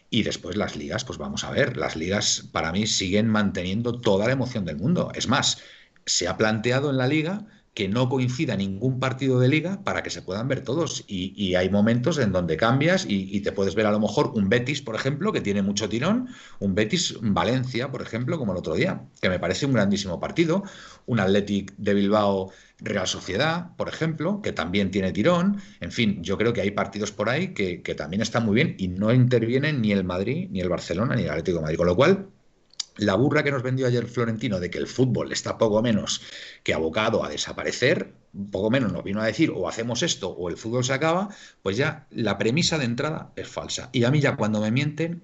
Y después las ligas, pues vamos a ver, las ligas para mí siguen manteniendo toda la emoción del mundo. Es más, se ha planteado en la liga que no coincida ningún partido de liga para que se puedan ver todos. Y, hay momentos en donde cambias y, te puedes ver a lo mejor un Betis, por ejemplo, que tiene mucho tirón, un Betis Valencia, por ejemplo, como el otro día, que me parece un grandísimo partido, un Athletic de Bilbao Real Sociedad, por ejemplo, que también tiene tirón. En fin, yo creo que hay partidos por ahí que, que también están muy bien y no intervienen ni el Madrid, ni el Barcelona, ni el Atlético de Madrid. Con lo cual, la burra que nos vendió ayer Florentino de que el fútbol está poco menos que abocado a desaparecer, poco menos nos vino a decir o hacemos esto o el fútbol se acaba, pues ya la premisa de entrada es falsa. Y a mí ya cuando me mienten,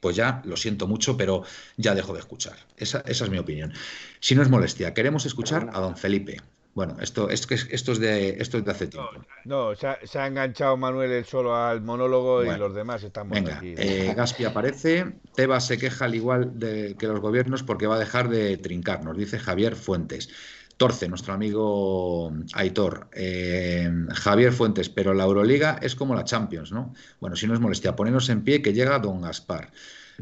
pues ya lo siento mucho, pero ya dejo de escuchar. Esa, es mi opinión. Si no es molestia, queremos escuchar a don Felipe. Bueno, esto, esto, esto, es, de, esto es de hace tiempo. No, se, ha, enganchado Manuel el solo al monólogo y los demás estamos venga, aquí. Eh, Gaspi aparece. Tebas se queja al igual de, que los gobiernos porque va a dejar de trincar, nos dice Javier Fuentes. Torce, nuestro amigo Aitor. Eh, Javier Fuentes, pero la Euroliga es como la Champions, ¿no? Bueno, si no es molestia, ponernos en pie que llega don Gaspar.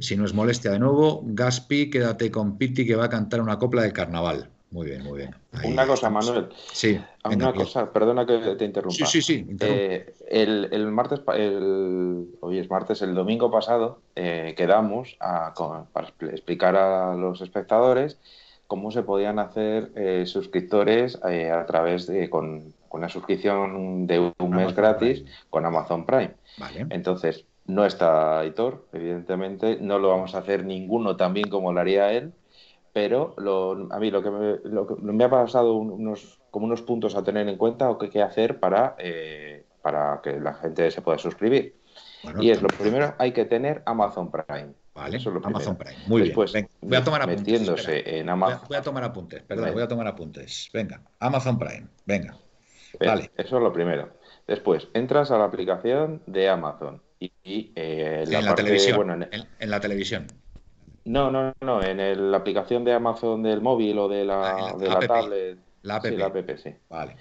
Si no es molestia de nuevo, Gaspi, quédate con Piti que va a cantar una copla del carnaval. Muy bien, muy bien. una cosa, Manuel. Sí. Una cosa, perdona que te interrumpa. Sí, sí, sí. Eh, el, martes, el, hoy es martes, el domingo pasado, eh, quedamos para explicar a los espectadores cómo se podían hacer eh, suscriptores a través de, con, una suscripción de un mes gratis con Amazon Prime. Vale. Entonces, no está Aitor, evidentemente, no lo vamos a hacer ninguno tan bien como lo haría él pero a mí lo que, me, ha pasado unos, como unos puntos a tener en cuenta o qué, qué hacer para, eh, para que la gente se pueda suscribir. y es lo primero, hay que tener Amazon Prime. Vale, Eso es lo Amazon Prime. Muy bien. voy a tomar apuntes. Metiéndose en Amazon. Voy a, tomar apuntes, perdón, voy a tomar apuntes. Venga, Amazon Prime, venga. vale. Eso es lo primero. Después, entras a la aplicación de Amazon y, eh, en, la televisión, en la televisión. No, no, no, en la aplicación de Amazon del móvil o de la, ah, de la, tablet. La app. Sí, la app, sí. Vale.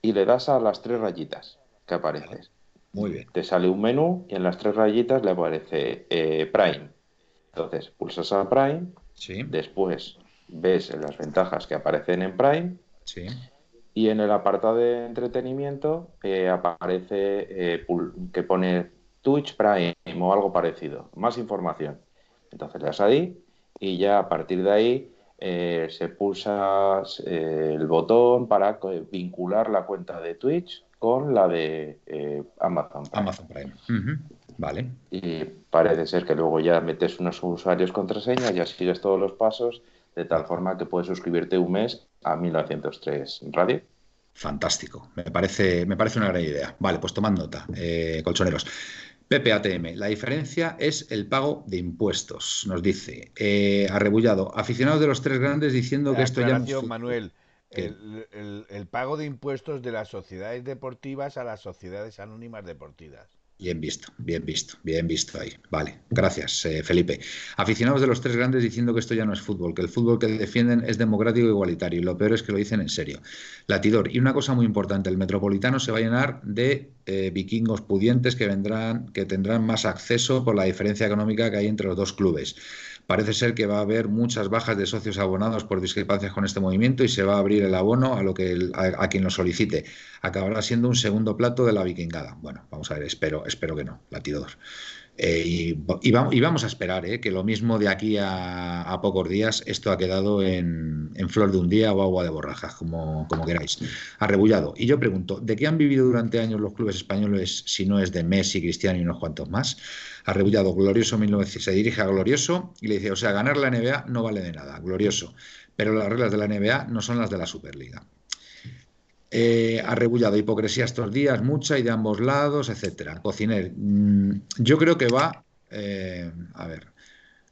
Y le das a las tres rayitas que apareces. Muy bien. Te sale un menú y en las tres rayitas le aparece eh, Prime. Entonces pulsas a Prime, Sí, después ves las ventajas que aparecen en Prime sí. y en el apartado de entretenimiento eh, aparece eh, que pone Twitch Prime o algo parecido. Más información. Entonces le das ahí y ya a partir de ahí eh, se pulsa eh, el botón para vincular la cuenta de Twitch con la de eh, Amazon. Prime. Amazon Prime. Vale. Y parece ser que luego ya metes unos usuarios contraseña, ya sigues todos los pasos, de tal forma que puedes suscribirte un mes a 1903 Radio. Fantástico. Me parece, me parece una gran idea. Vale, pues tomad nota, colchoneros. PPATM, la diferencia es el pago de impuestos, nos dice. Eh, arrebullado, aficionados de los tres grandes diciendo que esto ya fútbol. Manuel, el, el- el pago de impuestos de las sociedades deportivas a las sociedades anónimas deportivas. Bien visto, bien visto, bien visto ahí. Vale, gracias, eh, Felipe. Aficionados de los tres grandes diciendo que esto ya no es fútbol, que el fútbol que defienden es democrático e igualitario, y lo peor es que lo dicen en serio. Latidor, y una cosa muy importante, el metropolitano se va a llenar de eh, vikingos pudientes que vendrán, que tendrán más acceso por la diferencia económica que hay entre los dos clubes. Parece ser que va a haber muchas bajas de socios abonados por discrepancias con este movimiento y se va a abrir el abono a, lo que a, quien lo solicite. Acabará siendo un segundo plato de la vikingada. Bueno, vamos a ver, espero, espero que no, latidor. Eh, y, y va- y vamos a esperar eh, que lo mismo de aquí a, pocos días esto ha quedado en, flor de un día o agua de borrajas, como, como queráis. Arrebullado. Y yo pregunto, ¿de qué han vivido durante años los clubes españoles si no es de Messi, Cristiano y unos cuantos más? Arrebullado, glorioso 1900. Se dirige a Glorioso y le dice, o sea, ganar la NBA no vale de nada, glorioso. Pero las reglas de la NBA no son las de la Superliga. Eh, arrebullado, hipocresía estos días, mucha y de ambos lados, etcétera. Cociner, mm, yo creo que va, eh, a ver,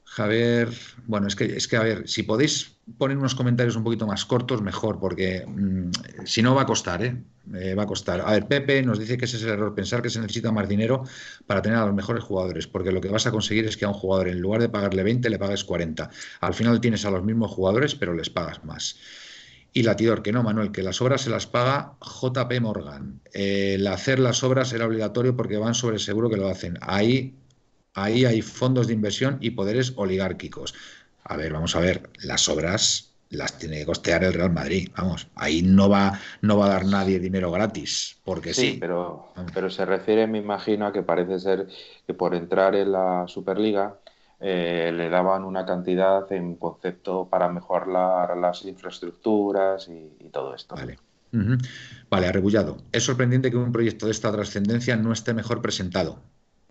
Javier, bueno, es que, es que, a ver, si podéis poner unos comentarios un poquito más cortos, mejor, porque mm, si no va a costar, ¿eh? Eh, va a costar. A ver, Pepe nos dice que ese es el error, pensar que se necesita más dinero para tener a los mejores jugadores, porque lo que vas a conseguir es que a un jugador, en lugar de pagarle 20, le pagues 40. Al final tienes a los mismos jugadores, pero les pagas más. Y Latidor, que no, Manuel, que las obras se las paga JP Morgan. El hacer las obras era obligatorio porque van sobre seguro que lo hacen. Ahí, ahí hay fondos de inversión y poderes oligárquicos. A ver, vamos a ver, las obras las tiene que costear el Real Madrid. Vamos, ahí no va, no va a dar nadie dinero gratis, porque sí. Sí, pero, pero se refiere, me imagino, a que parece ser que por entrar en la Superliga eh, le daban una cantidad en concepto para mejorar las infraestructuras y, todo esto. Vale. Ujú. Vale, arrebullado. Es sorprendente que un proyecto de esta trascendencia no esté mejor presentado.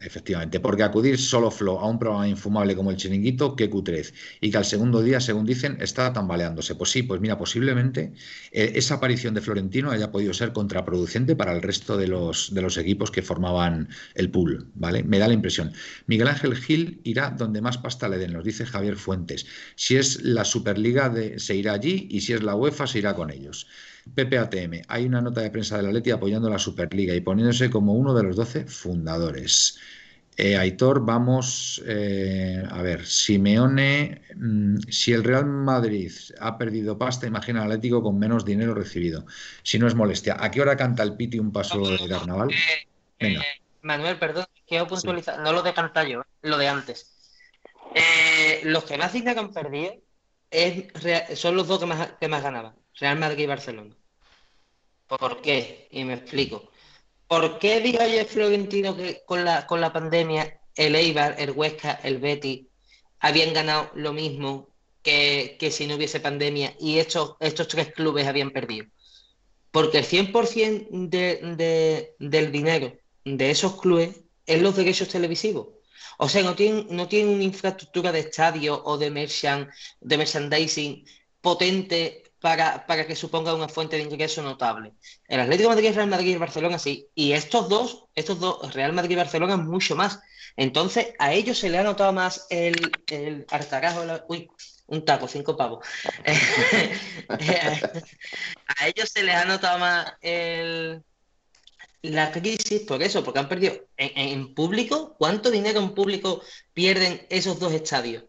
Efectivamente, porque acudir solo Flo a un programa infumable como el Chiringuito, qué cutrez. Y que al segundo día, según dicen, está tambaleándose. Pues sí, pues mira, posiblemente eh, esa aparición de Florentino haya podido ser contraproducente para el resto de los, de los equipos que formaban el pool, ¿vale? Me da la impresión. Miguel Ángel Gil irá donde más pasta le den, nos dice Javier Fuentes. Si es la Superliga, de, se irá allí y si es la UEFA, se irá con ellos. PPATM, hay una nota de prensa de la Leti apoyando la Superliga y poniéndose como uno de los 12 fundadores. Eh, Aitor, vamos eh, a ver, Simeone, mmm, si el Real Madrid ha perdido pasta, imagina al Atlético con menos dinero recibido. Si no es molestia, ¿a qué hora canta el Piti un paso de carnaval? Venga. Eh, Manuel, perdón, quiero puntualizar, sí. no lo de cantar yo, lo de antes. Los que más dinero han perdido es, son los dos que más, que más ganaban, Real Madrid y Barcelona. ¿Por qué? Y me explico. ¿Por qué digo yo Florentino que con la, con la pandemia el Eibar, el Huesca, el Betis habían ganado lo mismo que, que si no hubiese pandemia y estos, estos tres clubes habían perdido? Porque el 100% de, de, del dinero de esos clubes es los derechos televisivos. O sea, no tienen, no tienen una infraestructura de estadio o de, merchant, de merchandising potente para, para, que suponga una fuente de ingreso notable. El Atlético de Madrid, Real Madrid y el Barcelona sí. Y estos dos, estos dos, Real Madrid y Barcelona, mucho más. Entonces, a ellos se le ha notado más el, el hartarajo, la, uy, un taco, cinco pavos. [LAUGHS] a ellos se les ha notado más el, la crisis por eso, porque han perdido en, en, público. ¿Cuánto dinero en público pierden esos dos estadios?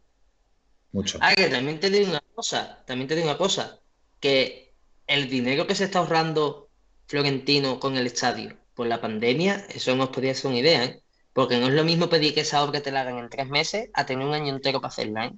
Mucho. Ah, que también te digo una cosa, también te digo una cosa, que el dinero que se está ahorrando Florentino con el estadio por la pandemia, eso nos podría ser una idea, ¿eh? Porque no es lo mismo pedir que esa obra te la hagan en tres meses a tener un año entero para hacerla, ¿eh?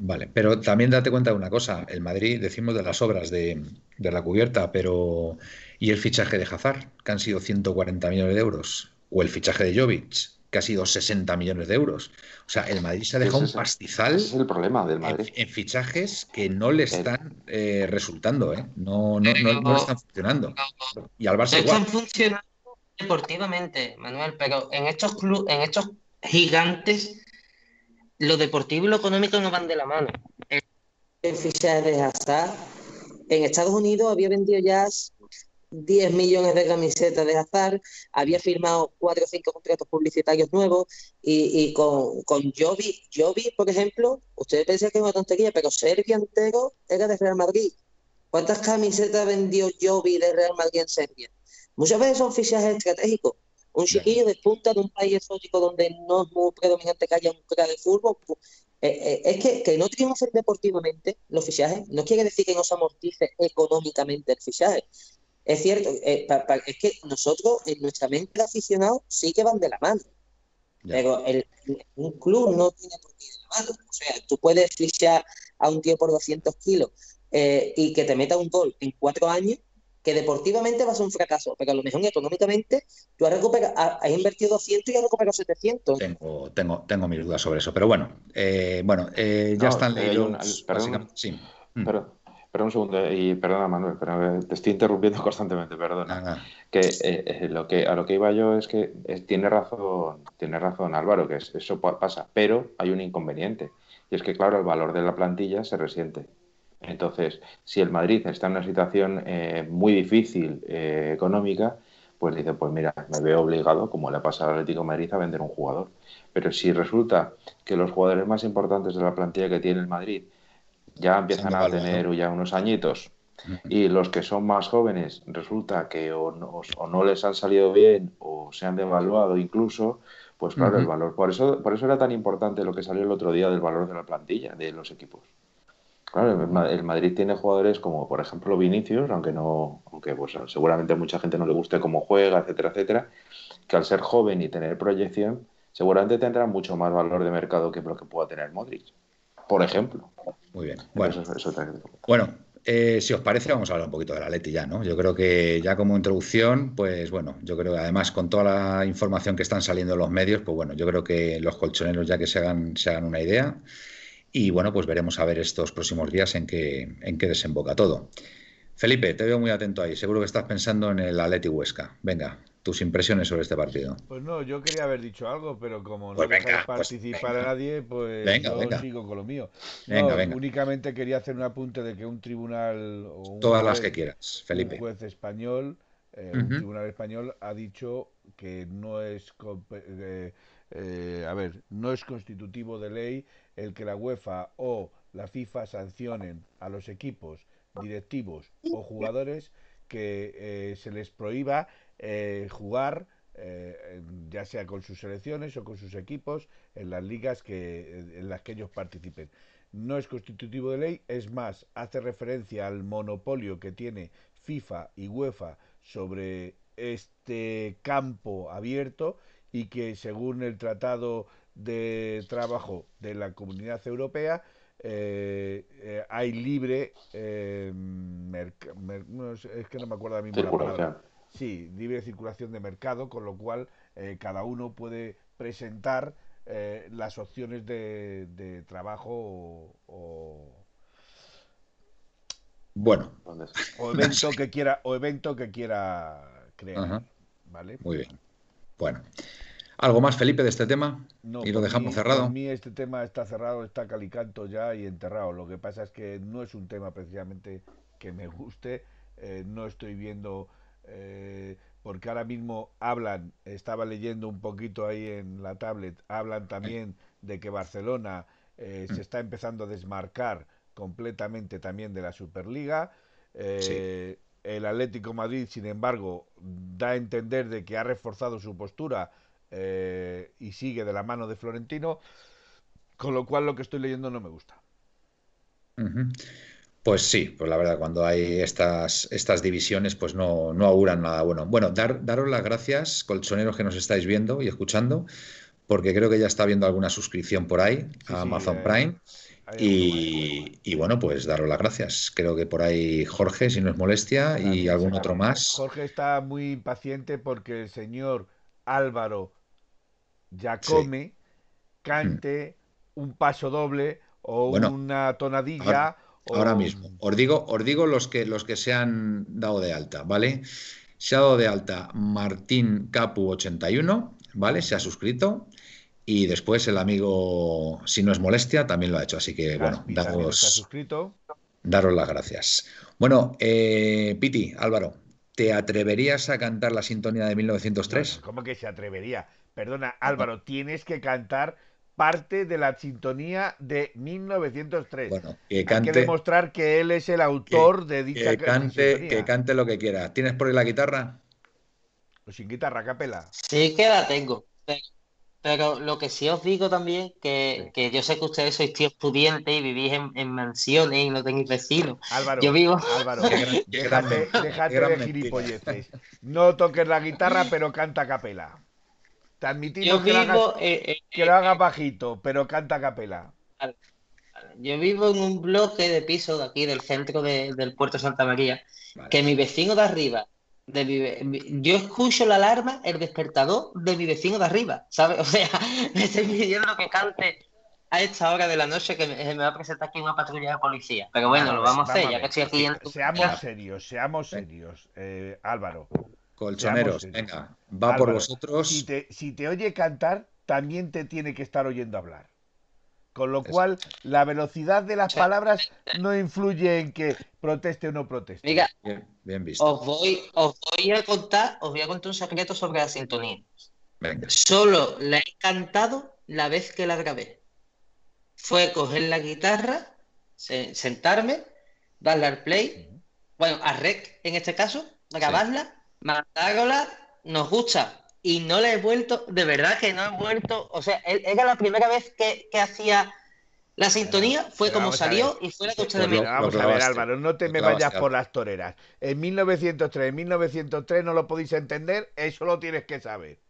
Vale, pero también date cuenta de una cosa, el Madrid, decimos de las obras de, la cubierta, pero ¿y el fichaje de Hazard, que han sido 140 millones de euros? ¿O el fichaje de Jovic, que ha sido 60 millones de euros? O sea, el Madrid se ha dejado un pastizal es el problema del Madrid. En, fichajes que no le están eh, resultando, ¿eh? No, no, no, no, están funcionando. Y al Barça igual. están funcionando deportivamente, Manuel, pero en estos clubes, en estos gigantes lo deportivo y lo económico no van de la mano. El fichaje de Hazard en Estados Unidos había vendido ya 10 millones de camisetas de Hazard, había firmado 4 o 5 contratos publicitarios nuevos y, con, con Jovi, Jovi, por ejemplo, ustedes pensan que es una tontería, pero Serbia entero era de Real Madrid. ¿Cuántas camisetas vendió Jovi de Real Madrid en Serbia? Muchas veces son fichajes estratégicos un chiquillo de punta de un país exótico donde no es muy predominante que haya un crack de fútbol. Pues, eh, eh, es que, que no triunfen deportivamente los fichajes no quiere decir que no se amortice económicamente el fichaje. Es cierto, eh, es que nosotros en nuestra mente aficionados sí que van de la mano. Pero el, un club no tiene por qué ir de la mano. O sea, tú puedes fichar a un tío por 200 kilos y que te meta un gol en cuatro años que deportivamente va a ser un fracaso, pero a lo mejor económicamente tú has, recuperado, has invertido 200 y has recuperado 700. Tengo, tengo, tengo mis dudas sobre eso, pero bueno, eh, bueno eh, ya están leídos. Perdón, sí. Mm. Perdón, un segundo, y perdona Manuel, pero te estoy interrumpiendo [LAUGHS] constantemente, perdona. Que, eh, lo que a lo que iba yo es que tiene razón, tiene razón Álvaro, que eso pasa, pero hay un inconveniente. Y es que, claro, el valor de la plantilla se resiente. Entonces, si el Madrid está en una situación eh, muy difícil eh, económica, pues dice, pues mira, me veo obligado, como le ha pasado al Atlético de Madrid, a vender un jugador. Pero si resulta que los jugadores más importantes de la plantilla que tiene el Madrid ya empiezan a tener ya unos añitos y los que son más jóvenes resulta que o no, les han salido bien o se han devaluado incluso, pues claro, el valor. Por eso, por eso era tan importante lo que salió el otro día del valor de la plantilla de los equipos. Claro, el Madrid tiene jugadores como, por ejemplo, Vinicius, aunque no, aunque pues, seguramente a mucha gente no le guste cómo juega, etcétera, etcétera, que al ser joven y tener proyección, seguramente tendrá mucho más valor de mercado que lo que pueda tener Modric, por ejemplo. Muy bien. Bueno, bueno eh, si os parece, vamos a hablar un poquito de la Leti ya, ¿no? Yo creo que ya como introducción, pues bueno, yo creo que además con toda la información que están saliendo en los medios, pues bueno, yo creo que los colchoneros ya que se hagan, se hagan una idea. Y bueno, pues veremos a ver estos próximos días en qué, en qué desemboca todo. Felipe, te veo muy atento ahí. Seguro que estás pensando en el Atleti Huesca. Venga, tus impresiones sobre este partido. Pues no, yo quería haber dicho algo, pero como no pues pues participar a nadie, pues yo sigo con lo mío. Únicamente quería hacer un apunte de que un tribunal o Todas las que quieras, Felipe. Un juez español, eh, un tribunal español ha dicho que no es eh, eh, a ver, no es constitutivo de ley el que la UEFA o la FIFA sancionen a los equipos directivos o jugadores que eh, se les prohíba eh, jugar eh, ya sea con sus selecciones o con sus equipos en las ligas que, en las que ellos participen. No es constitutivo de ley, es más, hace referencia al monopolio que tiene FIFA y UEFA sobre este campo abierto y que según el Tratado de trabajo de la comunidad europea eh, eh, hay libre eh, es que no me acuerdo mismo la palabra sí libre circulación de mercado con lo cual cada uno puede presentar las opciones de, trabajo o, bueno o evento que quiera o evento que quiera crear vale muy bien bueno ¿Algo más, Felipe, de este tema? No, y lo dejamos cerrado. Para mí este tema está cerrado, está calicanto ya y enterrado. Lo que pasa es que no es un tema precisamente que me guste. Eh, no estoy viendo, eh, porque ahora mismo hablan, estaba leyendo un poquito ahí en la tablet, hablan también de que Barcelona eh, se está empezando a desmarcar completamente también de la Superliga. El Atlético Madrid, sin embargo, da a entender de que ha reforzado su postura eh, y sigue de la mano de Florentino, con lo cual lo que estoy leyendo no me gusta. Pues sí, pues la verdad, cuando hay estas, estas divisiones, pues no, no auguran nada bueno. Bueno, dar, daros las gracias, colchoneros que nos estáis viendo y escuchando, porque creo que ya está habiendo alguna suscripción por ahí a Amazon eh, Prime. Y, y, bueno, pues daros las gracias. Creo que por ahí Jorge, si no es molestia, y algún otro más. Jorge está muy impaciente porque el señor Álvaro Giacome sí. cante mm. un paso doble o bueno, una tonadilla. Ahora, ahora, mismo. Os digo, os digo los que los que se han dado de alta, ¿vale? Se ha dado de alta Martín Capu 81, ¿vale? Se ha suscrito. Y después el amigo, si no es molestia, también lo ha hecho. Así que, bueno, daros, daros las gracias. Bueno, eh, Piti, Álvaro, ¿te atreverías a cantar la sintonía de 1903? ¿Cómo que se atrevería? Perdona, Álvaro, tienes que cantar parte de la sintonía de 1903. Bueno, que cante, Hay que demostrar que él es el autor que, de dicha que cante, sintonía. que cante lo que quiera. ¿Tienes por ahí la guitarra? O sin guitarra, capela. Sí que la tengo. Pero, pero lo que sí os digo también, que, Sí. que yo sé que ustedes sois tíos pudientes y vivís en, en mansiones y no tenéis vecinos. Álvaro, Yo vivo. Álvaro, [LAUGHS] déjate, de gilipolleces. No toques la guitarra, pero canta a capela. Te Yo admitimos que lo, hagas, vivo, eh, eh, que lo hagas bajito, pero canta a capela. yo vivo en un bloque de pisos de aquí del centro de- del puerto Santa María, Vale. que mi vecino de arriba, de mi yo escucho la alarma, el despertador de mi vecino de arriba, ¿sabes? [LAUGHS] O sea, me estoy pidiendo que cante a esta hora de la noche que me, me va a presentar aquí una patrulla de policía. Pero bueno, lo vamos a hacer, ya que estoy aquí en Seamos serios, seamos serios, eh, Álvaro. Colchoneros, Seamos venga, va por vosotros. Si te, si te oye cantar, también te tiene que estar oyendo hablar. Con lo Eso. cual, la velocidad de las palabras no influye en que proteste o no proteste. Mira, Bien, bien visto. os voy, os voy a contar, os voy a contar un secreto sobre la sintonía. Venga. Solo la he cantado la vez que la grabé. Fue coger la guitarra, se- sentarme, darle al play, bueno, a rec en este caso, grabarla, mandárosla, nos gusta. Y no la he vuelto, de verdad que no he vuelto, o sea, e- era la primera vez que, que hacía la sintonía, fue pero como salió y fue la que ustedes Pues me... vamos lo a ver, Álvaro, no te lo me vayas por las toreras. En 1903, en 1903 no lo podéis entender, eso lo tienes que saber.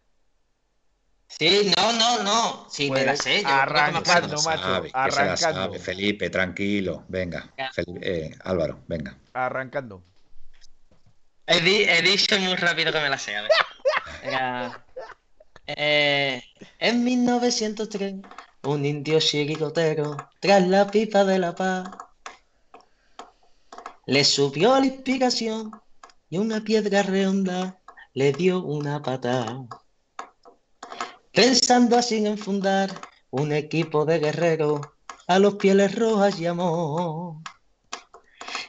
Sí, no, no, no, sí, me la Pues sé. yo creo que me arranca, acuerdo. Que se la macho, sabe, arrancando. sabe, Felipe, tranquilo. Venga. Felipe- eh, Álvaro, venga. Arrancando. He, di- he dicho muy rápido que me la sé. A ver. Era, eh, en 1903, un indio chirigotero, tras la pipa de la paz, le subió la inspiración y una piedra redonda le dio una patada. Pensando así en fundar un equipo de guerreros, a los pieles rojas llamó.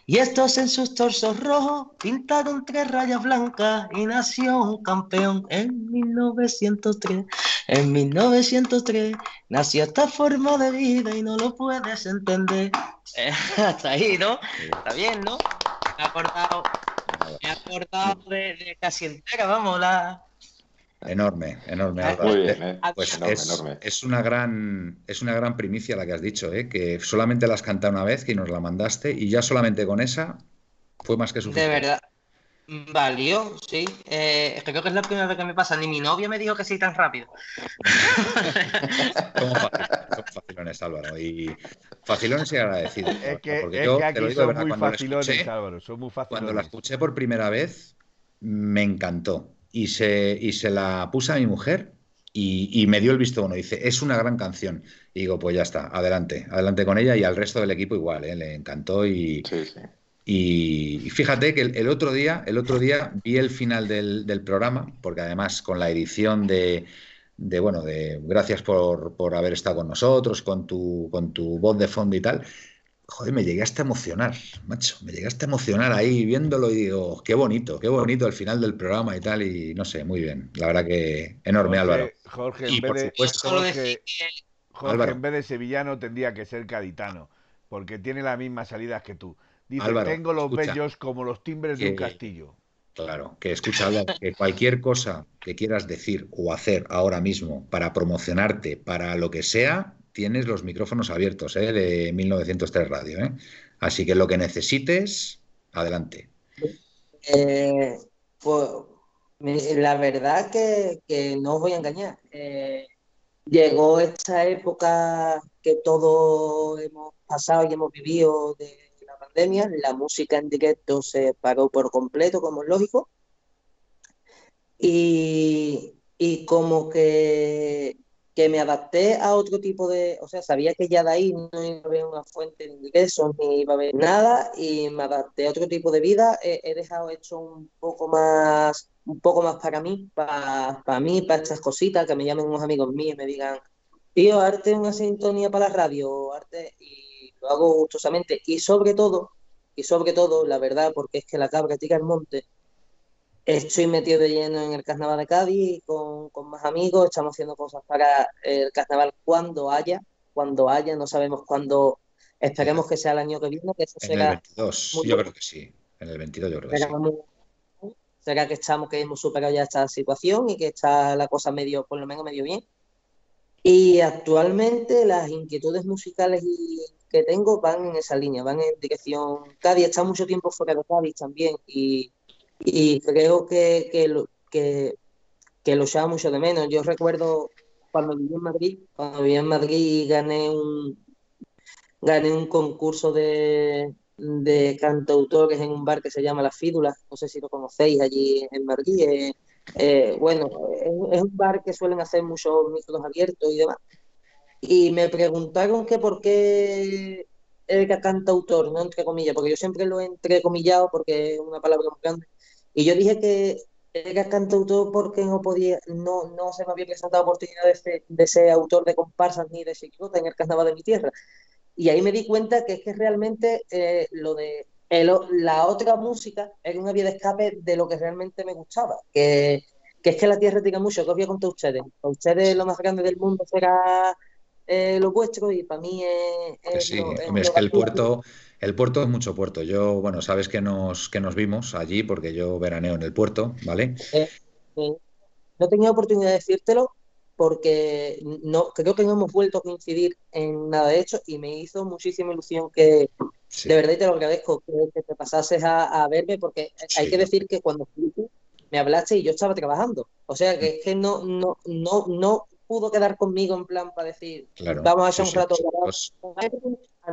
Y estos en sus torsos rojos pintaron tres rayas blancas y nació un campeón en 1903. En 1903 nació esta forma de vida y no lo puedes entender. Eh, [LAUGHS] hasta ahí, ¿no? Está bien, ¿no? Me he acordado, me he acordado de, de casi entera, vamos, la... Enorme, enorme, Ah. Muy bien, ¿eh? Pues enorme, es, enorme. es una gran es una gran primicia la que has dicho, ¿eh? que solamente la has cantado una vez que nos la mandaste y ya solamente con esa fue más que De suficiente. verdad. Valió, sí. Eh, creo que es la primera vez que me pasa. Ni mi novia me dijo que sí tan rápido. [LAUGHS] Somos facilones, somos facilones, Álvaro, y facilones y agradecidos. Es que, porque es yo que te lo aquí digo de son verdad, muy cuando la facilones, escuché- Álvaro, son muy facilones. Cuando la escuché por primera vez, me encantó. Y se, y se la puse a mi mujer y, y me dio el visto bueno. Dice, es una gran canción. Y digo, pues ya está, adelante, adelante con ella y al resto del equipo igual, ¿eh? le encantó. Y, Sí, sí. y- y fíjate que el, el otro día, el otro día vi el final del, del programa, porque además con la edición de, de bueno, de gracias por, por haber estado con nosotros, con tu, con tu voz de fondo y tal. Joder, me llegué hasta a emocionar, macho. Me llegué hasta a emocionar ahí viéndolo y digo, qué bonito, qué bonito el final del programa y tal. Y no sé, muy bien. La verdad que enorme, Jorge, Álvaro. Jorge, Y en vez por de, supuesto- Jorge, Jorge, Álvaro. en vez de sevillano tendría que ser gaditano, porque tiene las mismas salidas que tú. Dice, Álvaro, tengo los escucha. bellos como los timbres de un castillo. Claro, que escucha, Álvaro, que cualquier cosa que quieras decir o hacer ahora mismo para promocionarte, para lo que sea, tienes los micrófonos abiertos, ¿eh? De 1903 Radio, ¿eh? Así que lo que necesites, adelante. Eh, pues la verdad que, no os voy a engañar. Llegó esta época que todos hemos pasado y hemos vivido de la pandemia, la música en directo se paró por completo, como es lógico, y como que, que, me adapté a otro tipo de, o sea, sabía que ya de ahí no iba a haber una fuente de ingresos ni iba a haber nada y me adapté a otro tipo de vida, he, dejado hecho un poco más un poco más para mí, para, para mí, para estas cositas, que me llamen unos amigos míos y me digan, tío, arte una sintonía para la radio, arte, y lo hago gustosamente. Y sobre todo, y sobre todo, la verdad, porque es que la cabra tira el monte, estoy metido de lleno en el carnaval de Cádiz con, con, más amigos, estamos haciendo cosas para el carnaval cuando haya, cuando haya, no sabemos cuándo, esperemos que sea el año que viene, que eso en será... el 22, yo creo que sí, en el 22 yo creo que sí. Muy, será que estamos, que hemos superado ya esta situación y que está la cosa medio, por lo menos medio bien. Y actualmente las inquietudes musicales que tengo van en esa línea, van en dirección Cádiz. Está mucho tiempo fuera de Cádiz también y, y creo que, que, lo, que, que lo echaba mucho de menos. Yo recuerdo cuando viví en Madrid, cuando viví en Madrid gané un, gané un concurso de, de cantautores en un bar que se llama La Fídula, no sé si lo conocéis allí en Madrid. Eh, eh, bueno, es, un bar que suelen hacer muchos micros abiertos y demás. Y me preguntaron que por qué era cantautor, no entre comillas, porque yo siempre lo he entrecomillado porque es una palabra muy grande. Y yo dije que era cantautor porque no podía, no, no se me había presentado oportunidad de ser, de ser autor de comparsas ni de chicota en el carnaval de mi tierra. Y ahí me di cuenta que es que realmente eh, lo de el, la otra música era una vía de escape de lo que realmente me gustaba, que, que es que la tierra tira mucho, que os voy a contar a ustedes. Para ustedes lo más grande del mundo será eh, lo vuestro y para mí es... es sí, lo, es, es que el puerto, el puerto es mucho puerto. Yo, bueno, sabes que nos, que nos vimos allí porque yo veraneo en el puerto, ¿vale? Eh, eh, no tenía oportunidad de decírtelo, porque no creo que no hemos vuelto a coincidir en nada de hecho y me hizo muchísima ilusión que sí. de verdad te lo agradezco que, te pasases a, a, verme porque sí. hay que decir que cuando me hablaste y yo estaba trabajando o sea que es que no no no no pudo quedar conmigo en plan para decir claro. vamos a echar sí, un rato pues...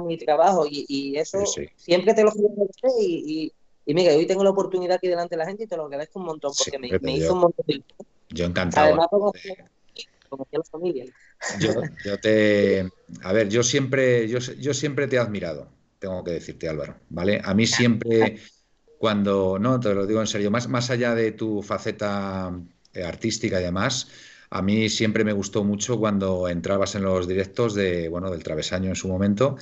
mi trabajo y, y eso siempre te lo agradezco y, y, y, mira hoy tengo la oportunidad aquí delante de la gente y te lo agradezco un montón porque me, me, hizo un montón de yo encantado Además, como, como la familia. Yo, yo, te. A ver, yo siempre, yo, yo siempre te he admirado, tengo que decirte, Álvaro, ¿vale? A mí siempre, cuando. No, te lo digo en serio, más, más allá de tu faceta eh, artística y demás. A mí siempre me gustó mucho cuando entrabas en los directos de, bueno, del travesaño en su momento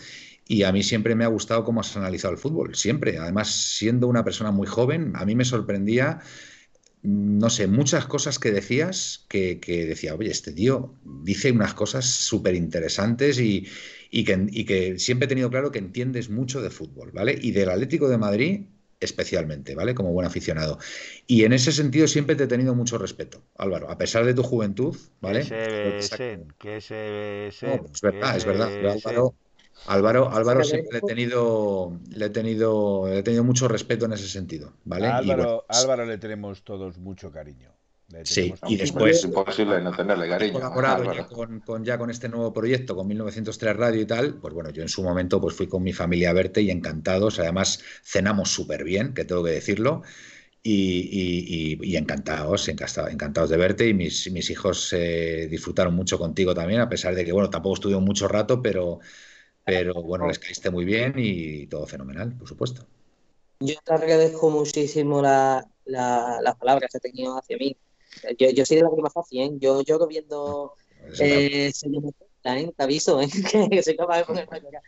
y a mí siempre me ha gustado cómo has analizado el fútbol, siempre. Además, siendo una persona muy joven, a mí me sorprendía no sé, muchas cosas que decías que, decía, oye, este tío dice unas cosas súper interesantes y, que, y, que, siempre he tenido claro que entiendes mucho de fútbol, ¿vale? Y del Atlético de Madrid especialmente, ¿vale? Como buen aficionado. Y en ese sentido siempre te he tenido mucho respeto, Álvaro, a pesar de tu juventud, ¿vale? Que se que se no, es verdad, es verdad. Álvaro, Álvaro, Álvaro siempre le he tenido, le he tenido, le he tenido mucho respeto en ese sentido, ¿vale? A Álvaro, y bueno, Álvaro le tenemos todos mucho cariño. Sí, y después es imposible no tenerle cariño. colaborado ya con, con, ya con este nuevo proyecto, con 1903 Radio y tal, pues bueno, yo en su momento pues fui con mi familia a verte y encantados, además cenamos súper bien, que tengo que decirlo, y, y, y, y encantados, encantados, encantados, de verte y mis, mis hijos eh, disfrutaron mucho contigo también, a pesar de que, bueno, tampoco estuvieron mucho rato, pero pero bueno, les caíste muy bien y todo fenomenal, por supuesto. Yo te agradezco muchísimo la, la, las palabras que has tenido hacia mí. Yo, yo soy de la prima fácil, ¿eh? Yo lloro viendo eh, ¿eh? te aviso, ¿eh? [LAUGHS] que soy capaz de ponerme acá.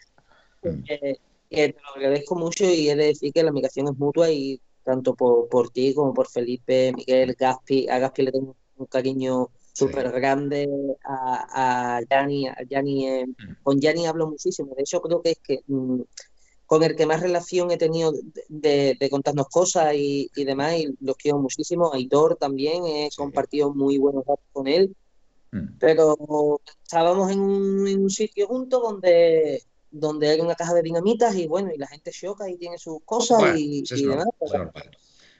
Mm. Eh, te lo agradezco mucho y he de decir que la admiración es mutua y tanto por, por ti como por Felipe, Miguel, Gaspi, a Gaspi le tengo un cariño súper sí. grande a, a Gianni, a Gianni eh, mm. con Gianni hablo muchísimo, de hecho creo que es que mm, con el que más relación he tenido de, de, de contarnos cosas y, y, demás, y los quiero muchísimo, Aitor también, he sí. compartido muy buenos datos con él, mm. pero estábamos en un, en un, sitio juntos donde donde hay una caja de dinamitas y bueno, y la gente choca y tiene sus cosas y, es y normal, demás. pero-.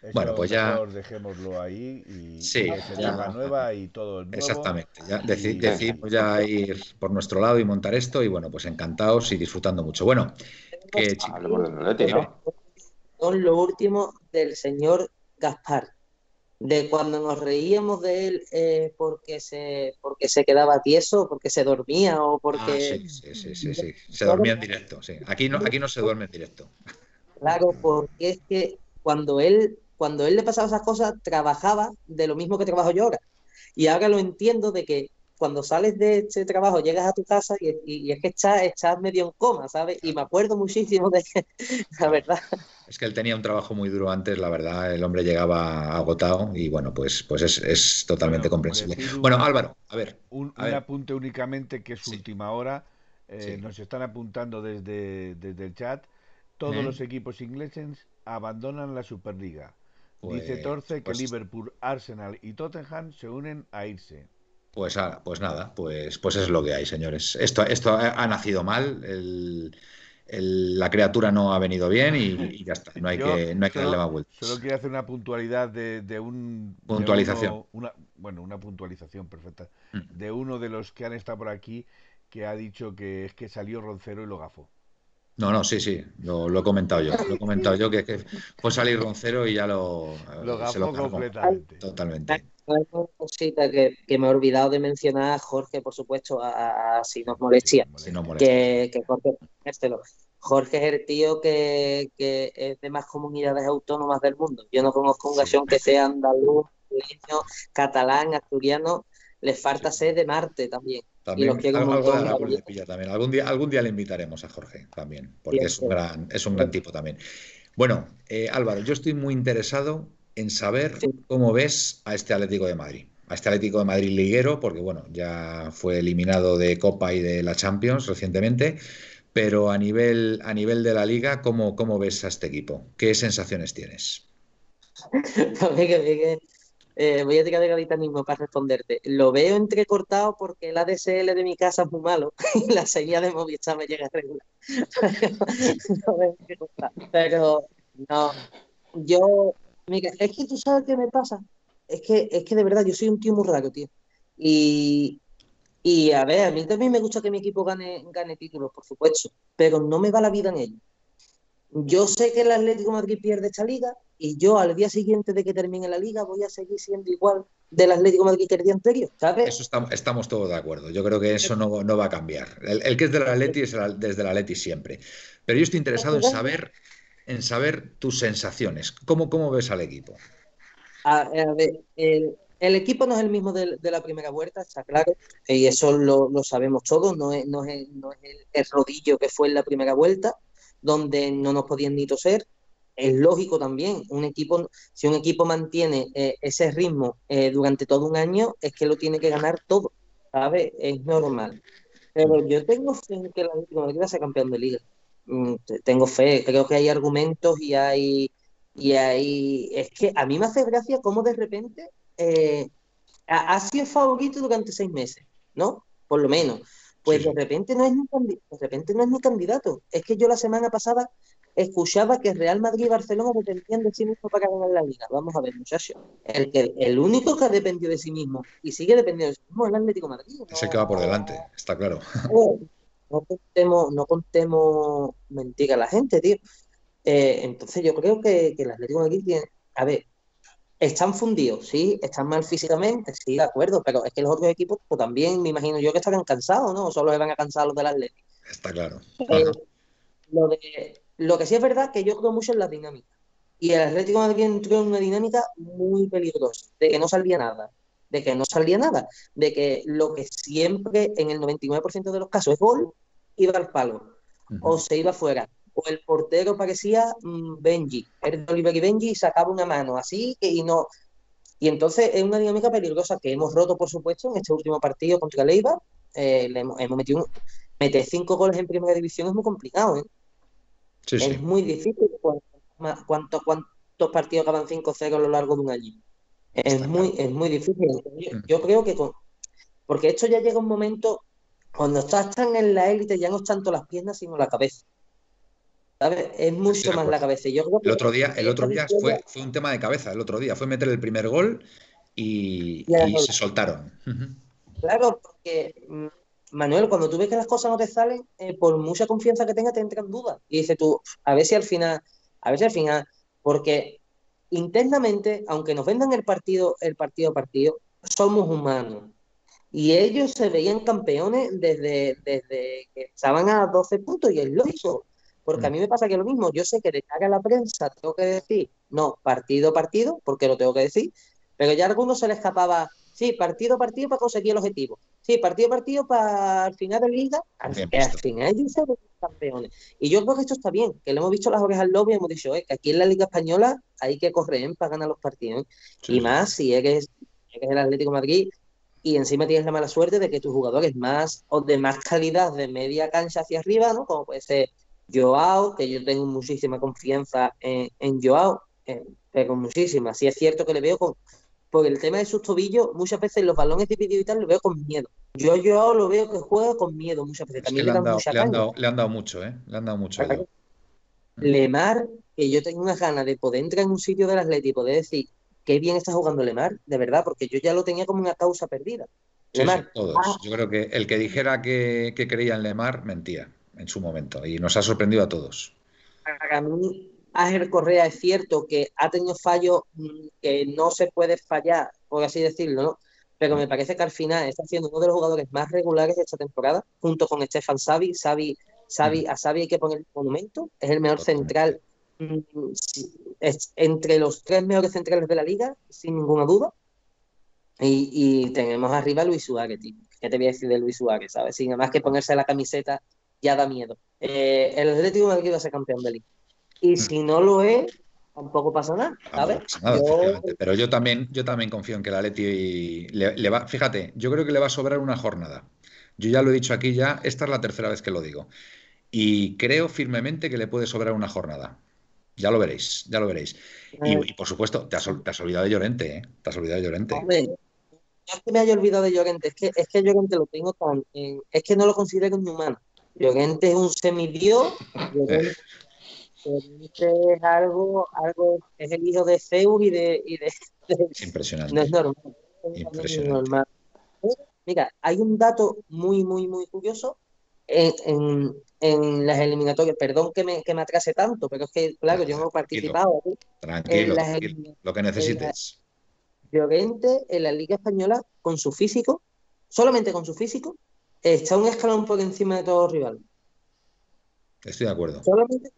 Eso Bueno, pues ya- mejor dejémoslo ahí y Sí, que se ya. haga nueva y todo el nuevo. Exactamente. Ya deci- Y- decidimos ya ir por nuestro lado y montar esto y bueno, pues encantados y disfrutando mucho. Bueno, que ¿no? Son lo último del señor Gaspar. De cuando nos reíamos de él eh, porque se porque se quedaba tieso, porque se dormía o Ah, porque sí, sí, sí, sí, sí. Se dormía en directo, sí. Aquí no, aquí no se duerme en directo. Claro, porque es que cuando él, cuando él le pasaba esas cosas, trabajaba de lo mismo que trabajo yo ahora. Y ahora lo entiendo de que cuando sales de este trabajo llegas a tu casa y, y- y es que estás, estás medio en coma, ¿sabes? Y me acuerdo muchísimo de [LAUGHS] la verdad. Es que él tenía un trabajo muy duro antes, la verdad, el hombre llegaba agotado y bueno, pues, pues es, es totalmente Bueno, comprensible. un- Bueno, Álvaro, a ver, Un, A un ver. apunte únicamente que es Sí. última hora. eh, Sí. Nos están apuntando desde, desde el chat. Todos los equipos ingleses abandonan la Superliga. Dice pues, Torce que pues- Liverpool, Arsenal y Tottenham se unen a irse. Pues, ah, pues nada, pues, pues es lo que hay, señores. Esto, esto ha, nacido mal, el- el- la criatura no ha venido bien y, y ya está. No hay [LAUGHS] Yo que, no hay que darle solo- más vueltas. Solo quiero hacer una puntualidad de, de un... de Puntualización. uno- una, bueno, una puntualización perfecta. Mm. De uno de los que han estado por aquí que ha dicho que es que salió Roncero y lo gafó. No, no, sí, sí, lo, lo he comentado yo. Lo he comentado yo que, que fue salir Roncero y ya lo, Lo gafó completamente. Totalmente. Una cosita que, que me he olvidado de mencionar, Jorge, por supuesto, a, a- si nos molestia, Si no molesta. que, que Jorge, este Jorge es el tío que, que es de más comunidades autónomas del mundo. Yo no conozco un gallón que sea andaluz, [LAUGHS] madrileño, catalán, asturiano. Le falta ser de Marte también. También los quiero un algo, algo de montón, Aragón también. Algún día, algún día le invitaremos a Jorge también, porque Bien, es un bien. gran, es un gran tipo también. Bueno, eh, Álvaro, yo estoy muy interesado en saber Sí. cómo ves a este Atlético de Madrid. A este Atlético de Madrid liguero, porque bueno, ya fue eliminado de Copa y de la Champions recientemente, pero a nivel, a nivel de la liga, ¿cómo, cómo ves a este equipo? ¿Qué sensaciones tienes? [LAUGHS] Eh, voy a tirar de gaditanismo para responderte. Lo veo entrecortado porque el ADSL de mi casa es muy malo [LAUGHS] y la señal de Movistar me llega regular. [LAUGHS] Pero no, yo, mira, es que tú sabes qué me pasa. Es que, es que de verdad yo soy un tío muy raro, tío. Y, y a ver, a mí también me gusta que mi equipo gane, gane títulos, por supuesto, pero no me va la vida en ello. Yo sé que el Atlético de Madrid pierde esta liga y yo al día siguiente de que termine la liga voy a seguir siendo igual del Atlético de Madrid que el día anterior, ¿sabes? Eso estamos, estamos todos de acuerdo. Yo creo que eso no, no va a cambiar. El, el que es del Atleti es el- desde el Atleti siempre. Pero yo estoy interesado en saber, en saber tus sensaciones. ¿Cómo, cómo ves al equipo? A, a ver, el, el equipo no es el mismo de, de la primera vuelta, está claro, y eso lo, lo sabemos todos, no es, no es, no es el, el rodillo que fue en la primera vuelta, donde no nos podían ni toser. Es lógico también, un equipo, si un equipo mantiene eh, ese ritmo eh, durante todo un año, es que lo tiene que ganar todo, ¿sabes? Es normal. Pero yo tengo fe en que el Atlético de Madrid va a ser campeón de liga. Mm, te- Tengo fe, creo que hay argumentos y hay, y hay, es que a mí me hace gracia cómo de repente eh, ha, sido favorito durante seis meses, ¿no? Por lo menos. Pues Sí, de repente no es candi- de repente no es ni candidato. Es que yo la semana pasada escuchaba que Real Madrid y Barcelona dependían de sí mismos para ganar la liga. Vamos a ver, muchachos. El que el único que ha dependido de sí mismo y sigue dependiendo de sí mismo es el Atlético de Madrid. Es el que va por delante, está claro. No, contemos, no contemos mentira a la gente, tío. Eh, entonces yo creo que, que el Atlético de Madrid tiene, a ver, están fundidos, sí, están mal físicamente, sí, de acuerdo, pero es que los otros equipos pues, también me imagino yo que estarán cansados, ¿no? O solo se van a cansar los del Atlético. Está claro. Eh, lo, de, lo que sí es verdad que yo creo mucho en la dinámica. Y el Atlético de Madrid entró en una dinámica muy peligrosa, de que no salía nada, de que no salía nada, de que lo que siempre en el 99% de los casos es gol, iba al palo, o se iba fuera, o el portero parecía mm, Benji, era Oliver y Benji y sacaba una mano así y no. Y entonces es una dinámica peligrosa que hemos roto, por supuesto, en este último partido contra Leiva. Eh, le hemos, hemos metido un- meter cinco goles en primera división es muy complicado, ¿eh? Sí, Es sí. muy difícil. ¿Cuántos, cuántos, cuántos partidos acaban 5-0 a lo largo de un año? Es muy, es muy difícil. Yo, Mm. yo creo que con, porque esto ya llega un momento, cuando estás tan en la élite ya no es tanto las piernas, sino la cabeza. ¿Sabes? Es mucho más la cabeza. Yo el otro día, el otro día fue, fue, un tema de cabeza, el otro día fue meter el primer gol y, se soltaron. Claro, porque mm, Manuel, cuando tú ves que las cosas no te salen, eh, por mucha confianza que tengas, te entran dudas. Y dices tú, a ver si al final, a ver si al final, porque internamente, aunque nos vendan el partido, el partido a partido, somos humanos. Y ellos se veían campeones desde, desde que estaban a 12 puntos, y es lógico. Porque a mm. mí me pasa que lo mismo, yo sé que de cara a la prensa tengo que decir, no, partido a partido, porque lo tengo que decir, pero ya a algunos se les escapaba, sí, partido a partido para conseguir el objetivo. Sí, partido a partido para el final de liga, al, final ellos se campeones. Y yo creo que esto está bien, que lo hemos visto las orejas al lobby y hemos dicho, eh, que aquí en la Liga Española hay que correr para ganar los partidos. y más si eres, eres el Atlético Madrid y encima tienes la mala suerte de que tus jugadores más o de más calidad de media cancha hacia arriba, ¿no? Como puede ser Joao, que yo tengo muchísima confianza en, en Joao, eh, pero muchísima. Sí es cierto que le veo con, por el tema de sus tobillos, muchas veces los balones divididos y tal lo veo con miedo. Yo yo lo veo que juega con miedo muchas veces. También le, han dado, le, han dado, mucho, ¿eh? Le han dado mucho. Lemar, que yo tengo unas ganas de poder entrar en un sitio del Atlético y poder decir qué bien está jugando Lemar, de verdad, porque yo ya lo tenía como una causa perdida. Lemar, todos. Ah. yo creo que el que dijera que, que creía en Lemar mentía en su momento y nos ha sorprendido a todos. A mí, Ángel Correa es cierto que ha tenido fallos mm, que no se puede fallar, por así decirlo, ¿no? Pero me parece que al final está siendo uno de los jugadores más regulares de esta temporada, junto con Estefan Savi. Savi, Savi a Savi hay que poner el monumento, es el mejor central mm, entre los tres mejores centrales de la liga, sin ninguna duda. Y, tenemos arriba a Luis Suárez, tío. ¿Qué te voy a decir de Luis Suárez, sabes? Sin más que ponerse la camiseta ya da miedo. Eh, el Atlético de Madrid va a ser campeón de liga. Y mm. si no lo es, tampoco pasa nada, ¿sabes? Pero yo también, yo también confío en que el Atleti le, va, fíjate, yo creo que le va a sobrar una jornada. Yo ya lo he dicho aquí ya, esta es la tercera vez que lo digo. Y creo firmemente que le puede sobrar una jornada. Ya lo veréis, ya lo veréis. Y, por supuesto, te has, olvidado de Llorente, ¿eh? Te has olvidado de Llorente. Hombre, no que me haya olvidado de Llorente, es que, es que Llorente lo tengo tan. es que no lo considero un humano. Llorente es un semidios. [LAUGHS] es algo, algo, es el hijo de Zeus y de, y de, [LAUGHS] Impresionante. No es normal. Impresionante. Mira, hay un dato muy, muy, muy curioso en, en, las eliminatorias. Perdón que me, que me atrase tanto, pero es que, claro, yo no he participado. Tranquilo, lo que necesites. Llorente en la Liga Española, con su físico, solamente con su físico, está un escalón por encima de todos los rivales. Estoy de acuerdo. Solamente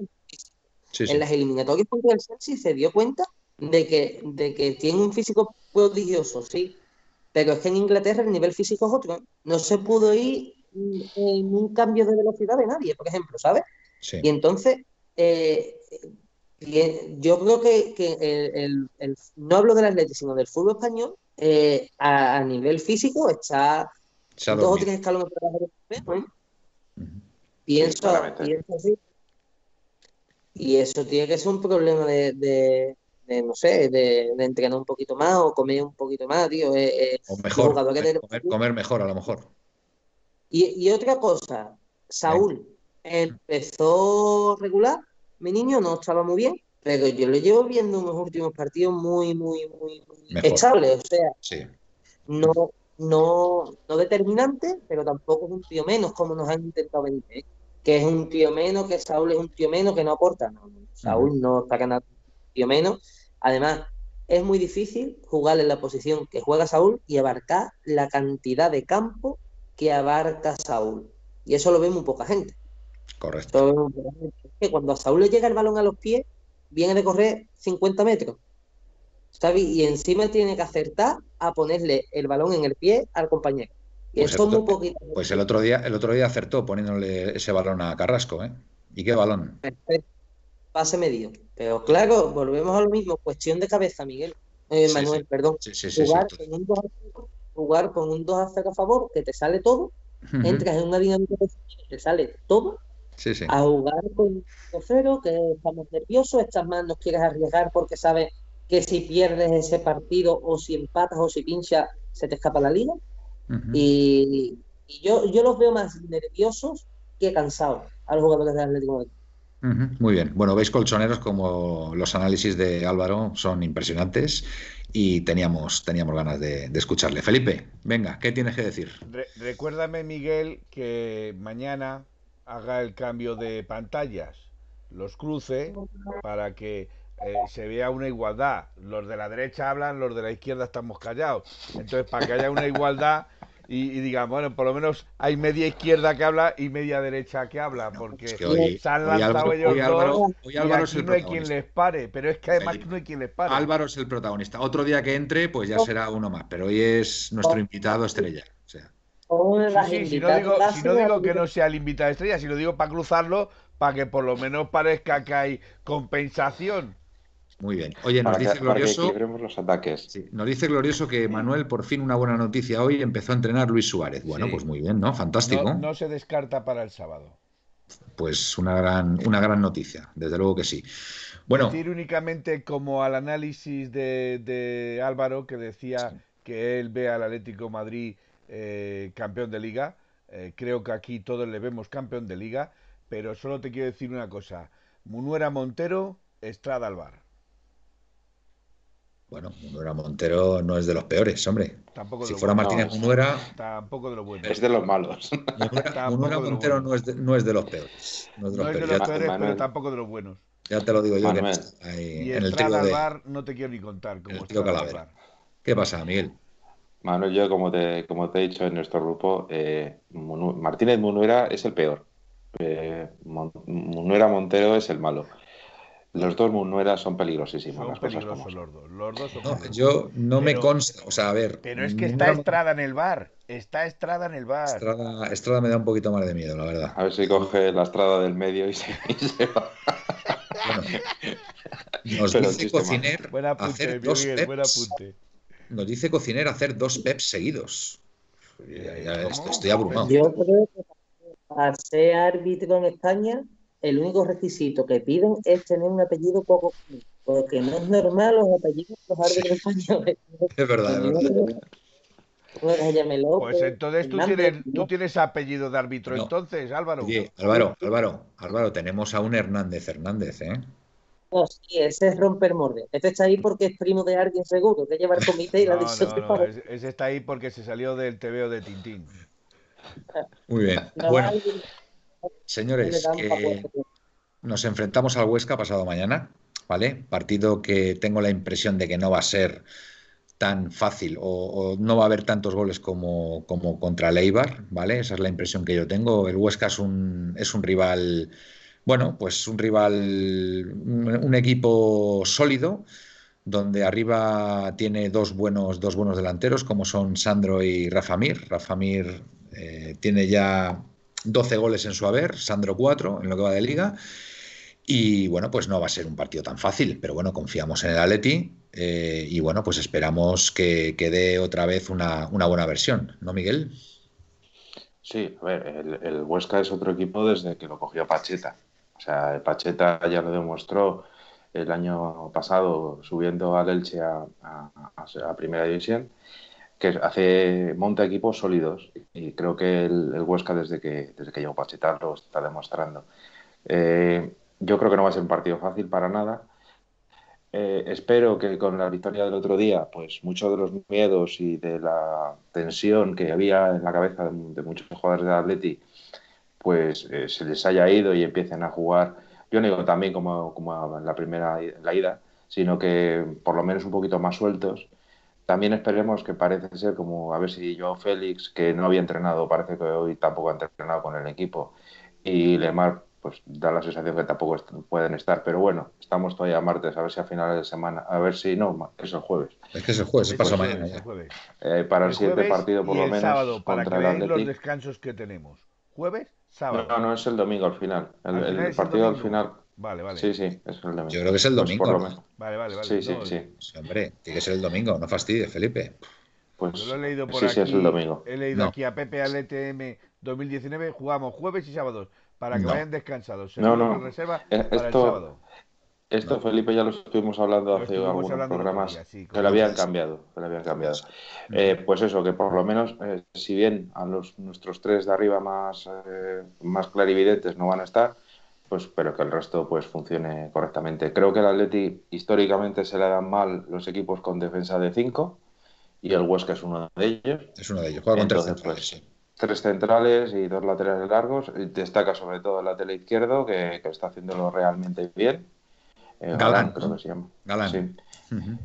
en las eliminatorias contra el Chelsea se dio cuenta de que, de que tiene un físico prodigioso, sí, pero es que en Inglaterra el nivel físico es otro. No se pudo ir en un cambio de velocidad de nadie, por ejemplo, ¿sabes? Y entonces, eh, yo creo que, el, no hablo del Atlético, sino del fútbol español, eh, a, nivel físico está dos o tres escalones por debajo del ¿eh? Pienso, pienso así. Y eso tiene que ser un problema de, no sé, de, entrenar un poquito más o comer un poquito más, tío. o mejor, comer, mejor a lo mejor. Y, otra cosa, Saúl empezó regular, mi niño no estaba muy bien, pero yo lo llevo viendo unos últimos partidos muy, muy, muy, estables. O sea, no, no, no determinante, pero tampoco es un tío menos como nos han intentado vender que es un tío menos, que Saúl es un tío menos, que no aporta. No, Saúl no está ganando un tío menos. Además, es muy difícil jugar en la posición que juega Saúl y abarcar la cantidad de campo que abarca Saúl. Y eso lo ve muy poca gente. Correcto. que cuando a Saúl le llega el balón a los pies, viene de correr 50 metros. ¿sabes? Y encima tiene que acertar a ponerle el balón en el pie al compañero. Pues, pues, el otro día, el otro día acertó poniéndole ese balón a Carrasco, ¿eh? ¿Y qué balón? Pase medio. Pero claro, volvemos a lo mismo, cuestión de cabeza, Miguel. Eh, Manuel, perdón. jugar, con un 2 a jugar con un 2 a 0 a favor, que te sale todo, entras en una dinámica de te sale todo, a jugar con un 2 0, que estamos nerviosos, estas más no quieres arriesgar porque sabes que si pierdes ese partido o si empatas o si pinchas, se te escapa la liga y, Y yo, yo los veo más nerviosos que cansados a los jugadores del Atlético de Madrid. Muy bien. Bueno, veis colchoneros como los análisis de Álvaro son impresionantes y teníamos, teníamos ganas de, escucharle. Felipe, venga, ¿qué tienes que decir? recuérdame, Miguel, que mañana haga el cambio de pantallas, los cruce para que eh, se vea una igualdad. Los de la derecha hablan, los de la izquierda estamos callados. Entonces, para que haya una igualdad y, digamos, bueno, por lo menos hay media izquierda que habla y media derecha que habla, porque se han lanzado ellos dos y aquí no hay quien les pare, pero es que además no hay quien les pare. Álvaro es el protagonista. Otro día que entre, pues ya será uno más, pero hoy es nuestro invitado estrella. O sea. si no, digo, si no digo que no sea el invitado estrella, si lo digo para cruzarlo, para que por lo menos parezca que hay compensación. Muy bien. Oye, nos dice Glorioso. los ataques. nos dice Glorioso que Manuel, por fin una buena noticia hoy, empezó a entrenar Luis Suárez. Bueno, pues muy bien, ¿no? Fantástico. No, se descarta para el sábado. Pues una gran, una gran noticia, desde luego que sí. Bueno. Decir únicamente como al análisis de, Álvaro, que decía que él ve al Atlético Madrid eh, campeón de liga. Eh, creo que aquí todos le vemos campeón de liga, pero solo te quiero decir una cosa. Munuera Montero, Estrada Alvar. Bueno, Munuera Montero no es de los peores, hombre. Tampoco si fuera Martínez Munuera. Tampoco de los buenos. Es de los malos. Munuera, Montero no, es de, no es de los peores. No es de los, peores, pero tampoco de los buenos. Ya te lo digo yo. Que y en el trío de, bar no te quiero ni contar. Como el Calavera. ¿Qué pasa, Miguel? Manuel, yo como te, como te he dicho en nuestro grupo, eh, Martínez Munuera es el peor. Eh, Munuera Montero es el malo. Los dos Munueras son peligrosísimos. Son peligrosos los dos. Los dos son yo no me consta, o sea, a ver. Pero es que está Estrada en el bar. Está Estrada en el bar. Estrada, me da un poquito más de miedo, la verdad. A ver si coge la Estrada del medio y se, va. nos dice Cociner hacer dos peps. Nos dice Cociner hacer dos peps seguidos. estoy abrumado. Yo creo que para ser árbitro en España el único requisito que piden es tener un apellido poco común, porque no es normal los apellidos de los árbitros españoles. [LAUGHS] Es verdad, es verdad. Pues entonces tú tienes, tú tienes apellido de árbitro, entonces, Álvaro. Álvaro, Álvaro, Álvaro, tenemos a un Hernández Hernández, ¿eh? No, sí, ese es romper morde. Este está ahí porque es primo de alguien seguro, que lleva el comité y la decisión. No, no, ese está ahí porque se salió del TVO de Tintín. Muy bien. bueno. Señores, nos enfrentamos al Huesca pasado mañana, ¿vale? Partido que tengo la impresión de que no va a ser tan fácil o, no va a haber tantos goles como, como contra el Eibar, ¿vale? Esa es la impresión que yo tengo. El Huesca es un, es un rival, bueno, pues un rival, un, equipo sólido, donde arriba tiene dos buenos, dos buenos delanteros, como son Sandro y Rafa Mir. Rafa Mir eh, tiene ya 12 goles en su haber, Sandro 4 en lo que va de liga. Y bueno, pues no va a ser un partido tan fácil, pero bueno, confiamos en el Atleti eh, y bueno, pues esperamos que, que dé otra vez una, buena versión, ¿no, Miguel? Sí, a ver, el, Huesca es otro equipo desde que lo cogió Pacheta. O sea, Pacheta ya lo demostró el año pasado subiendo al Elche a, a Primera División que hace monta equipos sólidos y creo que el, Huesca desde que desde que llegó Pacheta lo está demostrando. Eh, yo creo que no va a ser un partido fácil para nada. Eh, espero que con la victoria del otro día, pues muchos de los miedos y de la tensión que había en la cabeza de, muchos jugadores de Atleti, pues eh, se les haya ido y empiecen a jugar. Yo no digo también como, como en la primera la ida, sino que por lo menos un poquito más sueltos también esperemos que parece ser como a ver si Joao Félix, que no había entrenado, parece que hoy tampoco ha entrenado con el equipo, y Lemar, pues da la sensación que tampoco pueden estar. Pero bueno, estamos todavía martes, a ver si a finales de semana, a ver si no, es el jueves. Es que es el jueves, se pasa mañana. Eh, para el, siguiente partido, por lo menos. Sábado, para que los descansos que tenemos. Jueves, sábado. No, no, es el domingo al final. El, partido al final Vale, vale. Sí, sí, es el domingo. Yo creo que es el pues domingo. vale, vale, vale. Sí, sí, sí. Hombre, tiene que ser el domingo, no fastidies, Felipe. Pues Yo lo he leído por sí, aquí. Sí, es el domingo. He leído aquí a Pepe al ETM 2019, jugamos jueves y sábados para que vayan descansados. no, no. Reserva para el sábado. Esto, Felipe, ya lo estuvimos hablando hace algunos programas que lo habían cambiado, que lo habían cambiado. Eh, pues eso, que por lo menos, eh, si bien a los, nuestros tres de arriba más, eh, más clarividentes no van a estar, pues pero que el resto pues funcione correctamente. Creo que el Atleti históricamente se le dan mal los equipos con defensa de 5 y el Huesca es uno de ellos. Es uno de ellos, juega con tres centrales. Pues, tres centrales y dos laterales largos. Destaca sobre todo el lateral izquierdo, que, que está haciéndolo realmente bien eh, Galán, creo que se llama. Galán.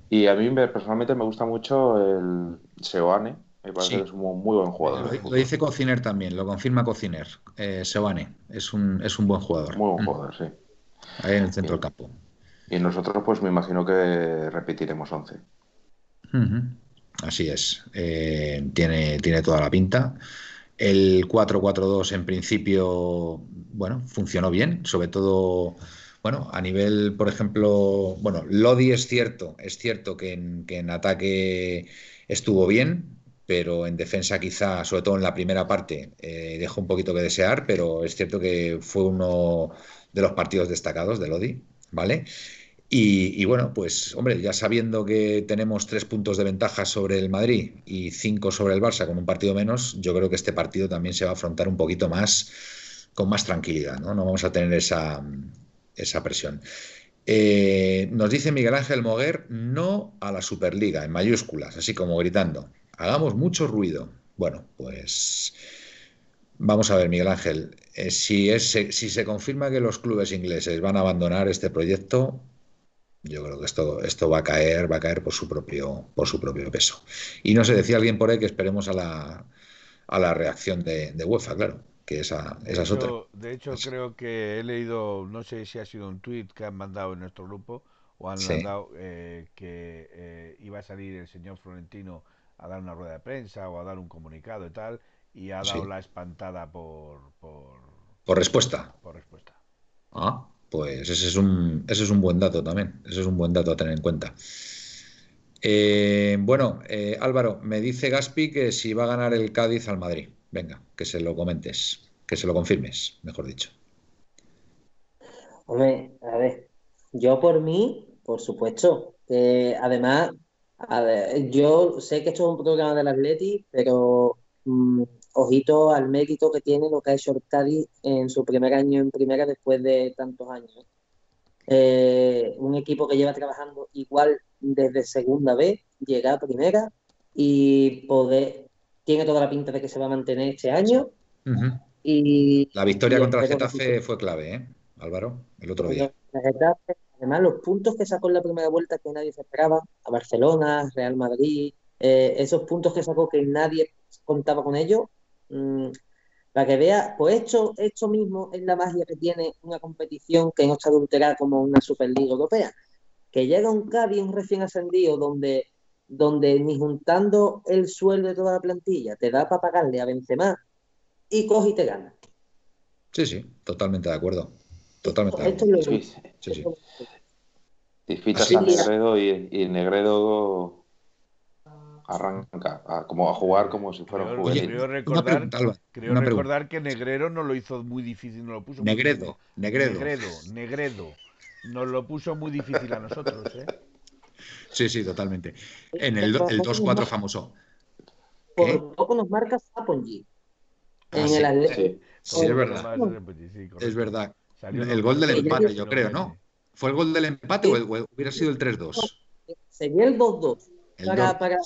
Y a mí personalmente me gusta mucho el Seoane. Me parece que es un muy buen jugador. Lo, dice Cociner también, lo confirma Cociner. Eh, Seoane es un, es un buen jugador. Muy buen jugador, sí. Ahí en el centro del campo. Y nosotros, pues me imagino que repetiremos 11. Así es. Eh, tiene, tiene toda la pinta. El 4-4-2 en principio, bueno, funcionó bien, sobre todo bueno, a nivel, por ejemplo, bueno, Lodi es cierto, es cierto que en, ataque estuvo bien, pero en defensa quizá, sobre todo en la primera parte, eh, dejó un poquito que desear, pero es cierto que fue uno de los partidos destacados de Lodi, ¿vale? Y, bueno, pues hombre, ya sabiendo que tenemos tres puntos de ventaja sobre el Madrid y cinco sobre el Barça con un partido menos, yo creo que este partido también se va a afrontar un poquito más con más tranquilidad, ¿no? No vamos a tener esa, esa presión. Eh, nos dice Miguel Ángel Moguer, no a la Superliga, en mayúsculas, así como gritando. Hagamos mucho ruido. Bueno, pues vamos a ver, Miguel Ángel, eh, si, es, si se confirma que los clubes ingleses van a abandonar este proyecto, yo creo que esto, esto va a caer, va a caer por su propio, por su propio peso. Y no se decía alguien por ahí que esperemos a la, a la reacción de, de UEFA, claro que esa, esa es otra. De hecho, creo que he leído, no sé si ha sido un tweet que han mandado en nuestro grupo o han mandado eh, que eh, iba a salir el señor Florentino a dar una rueda de prensa o a dar un comunicado y tal, y ha dado la espantada por, por, por respuesta. Por respuesta. Ah, pues ese es un ese es un buen dato también. Ese es un buen dato a tener en cuenta. Eh, bueno, Álvaro, me dice Gaspi que si va a ganar el Cádiz al Madrid. Venga, que se lo comentes, que se lo confirmes, mejor dicho. Hombre, a ver, yo por mí, por supuesto. además, yo sé que esto es un programa del Atleti, pero mm, ojito al mérito que tiene lo que ha hecho el en su primer año en primera después de tantos años. Eh, un equipo que lleva trabajando igual desde segunda vez, llega a primera y poder tiene toda la pinta de que se va a mantener este año. y, la victoria contra el Getafe fue clave, ¿eh, Álvaro? El otro día. Además, los puntos que sacó en la primera vuelta que nadie se esperaba, a Barcelona, Real Madrid, eh, esos puntos que sacó que nadie contaba con ellos, mm, para que vea, pues esto, esto mismo es la magia que tiene una competición que no está adulterada como una Superliga Europea. Que llega un Cádiz, un recién ascendido, donde donde ni juntando el sueldo de toda la plantilla te da para pagarle a Benzema y coge y te gana. Sí, sí, totalmente de acuerdo. Totalmente de acuerdo. Sí, sí, sí. a Negredo y, Negredo arranca como a jugar como si fuera un juvenil. Creo recordar, creo recordar que Negredo no lo hizo muy difícil, no lo puso Negredo, Negredo. Negredo, Negredo. Nos lo puso muy difícil a nosotros, ¿eh? Sí, sí, totalmente. En el, el 2-4 famoso. Por poco nos marca Sapongi. Ah, en el Atlético. Sí, es verdad. Es verdad. El gol del empate, yo creo, ¿no? ¿Fue el gol del empate o, hubiera sido el 3-2? Sería el 2-2. Para, para,